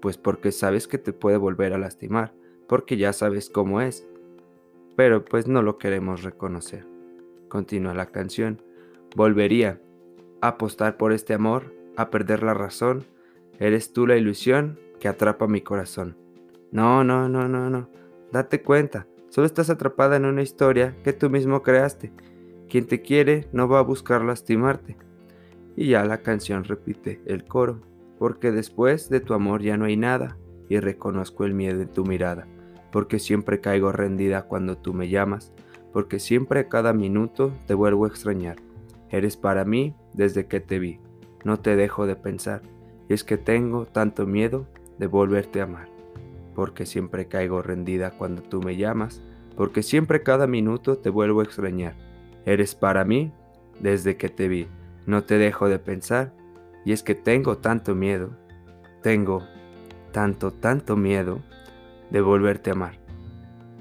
Pues porque sabes que te puede volver a lastimar, porque ya sabes cómo es. Pero pues no lo queremos reconocer. Continúa la canción. Volvería a apostar por este amor, a perder la razón. Eres tú la ilusión que atrapa mi corazón. No, no, no, no, no. Date cuenta, solo estás atrapada en una historia que tú mismo creaste quien te quiere no va a buscar lastimarte. Y ya la canción repite el coro. porque después de tu amor ya no hay nada, y reconozco el miedo en tu mirada, porque siempre caigo rendida cuando tú me llamas, porque siempre a cada minuto te vuelvo a extrañar. Eres para mí desde que te vi, no te dejo de pensar, y es que tengo tanto miedo de volverte a amar, porque siempre caigo rendida cuando tú me llamas, porque siempre cada minuto te vuelvo a extrañar. Eres para mí desde que te vi, no te dejo de pensar, y es que tengo tanto miedo, tengo tanto, tanto miedo de volverte a amar.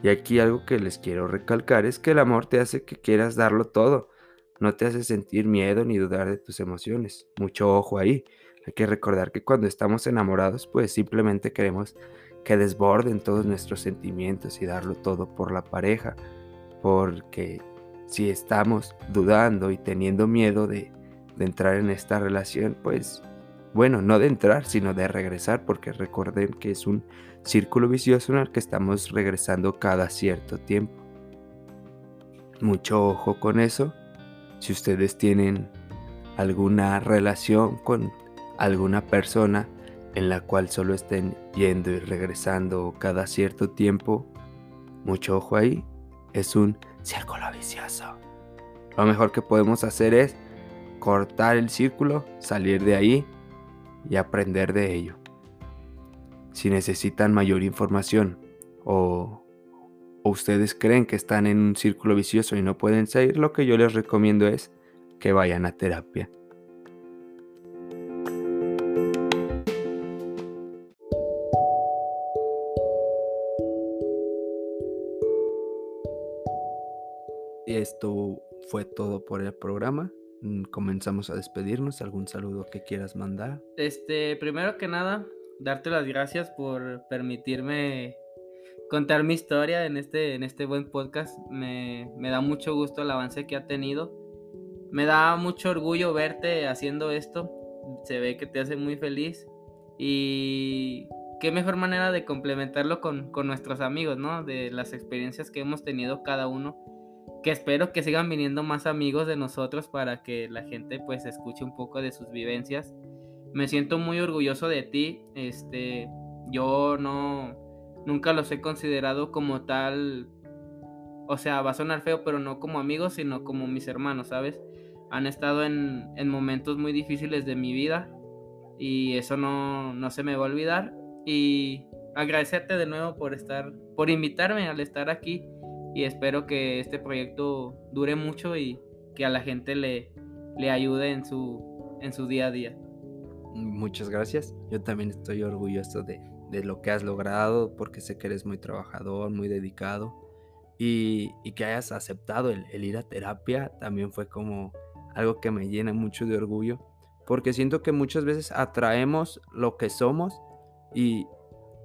Y aquí algo que les quiero recalcar es que el amor te hace que quieras darlo todo, no te hace sentir miedo ni dudar de tus emociones. Mucho ojo ahí. Hay que recordar que cuando estamos enamorados, pues simplemente queremos que desborden todos nuestros sentimientos y darlo todo por la pareja. Porque si estamos dudando y teniendo miedo de, de entrar en esta relación, pues bueno, no de entrar, sino de regresar, porque recuerden que es un círculo vicioso en el que estamos regresando cada cierto tiempo. Mucho ojo con eso. Si ustedes tienen alguna relación con alguna persona en la cual solo estén yendo y regresando cada cierto tiempo, mucho ojo ahí, es un círculo vicioso. Lo mejor que podemos hacer es cortar el círculo, salir de ahí y aprender de ello. Si necesitan mayor información o, ustedes creen que están en un círculo vicioso y no pueden salir, lo que yo les recomiendo es que vayan a terapia. Esto fue todo por el programa. Mm, comenzamos a despedirnos. ¿Algún saludo que quieras mandar? Este, primero que nada, darte las gracias por permitirme contar mi historia en este, en este buen podcast. Me, me da mucho gusto el avance que ha tenido. Me da mucho orgullo verte haciendo esto. Se ve que te hace muy feliz. Y qué mejor manera de complementarlo con, con nuestros amigos, ¿no? De las experiencias que hemos tenido cada uno que espero que sigan viniendo más amigos de nosotros para que la gente pues escuche un poco de sus vivencias. Me siento muy orgulloso de ti. Este, yo no nunca los he considerado como tal. O sea, va a sonar feo, pero no como amigos, sino como mis hermanos, ¿sabes? Han estado en, en momentos muy difíciles de mi vida y eso no, no se me va a olvidar. Y agradecerte de nuevo por estar, por invitarme al estar aquí y espero que este proyecto dure mucho y que a la gente le, le ayude en su, en su día a día. Muchas gracias. Yo también estoy orgulloso de, lo que has logrado porque sé que eres muy trabajador, muy dedicado y, que hayas aceptado el, el, ir a terapia también fue como algo que me llena mucho de orgullo porque siento que muchas veces atraemos lo que somos y,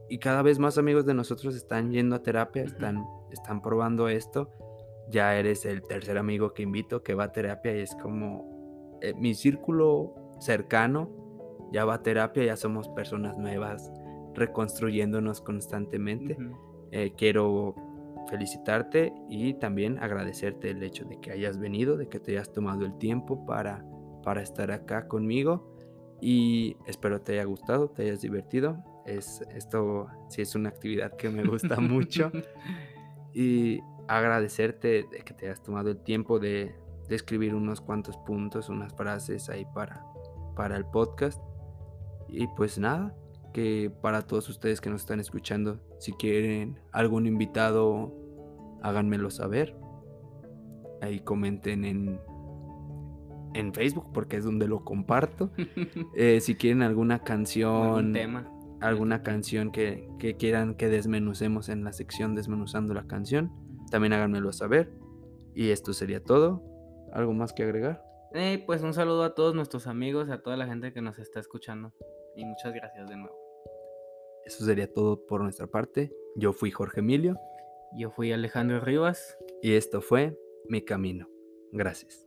y cada vez más amigos de nosotros están yendo a terapia, están, están probando esto. Ya eres el tercer amigo que invito que va a terapia y es como eh, mi círculo cercano ya va a terapia, ya somos personas nuevas, reconstruyéndonos constantemente. Eh, quiero felicitarte y también agradecerte el hecho de que hayas venido, de que te hayas tomado el tiempo para, para estar acá conmigo y espero te haya gustado, te hayas divertido es, esto sí es una actividad que me gusta mucho. y agradecerte de que te hayas tomado el tiempo de, escribir unos cuantos puntos, unas frases ahí para, para el podcast. Y pues nada, que para todos ustedes que nos están escuchando, si quieren algún invitado, háganmelo saber. Ahí comenten en, en Facebook porque es donde lo comparto. Eh, si quieren alguna canción, tema alguna canción que, quieran que desmenucemos en la sección desmenuzando la canción, también háganmelo saber. Y esto sería todo. ¿Algo más que agregar? Eh, pues un saludo a todos nuestros amigos, a toda la gente que nos está escuchando. Y muchas gracias de nuevo. Eso sería todo por nuestra parte. Yo fui Jorge Emilio. Yo fui Alejandro Rivas. Y esto fue Mi Camino. Gracias.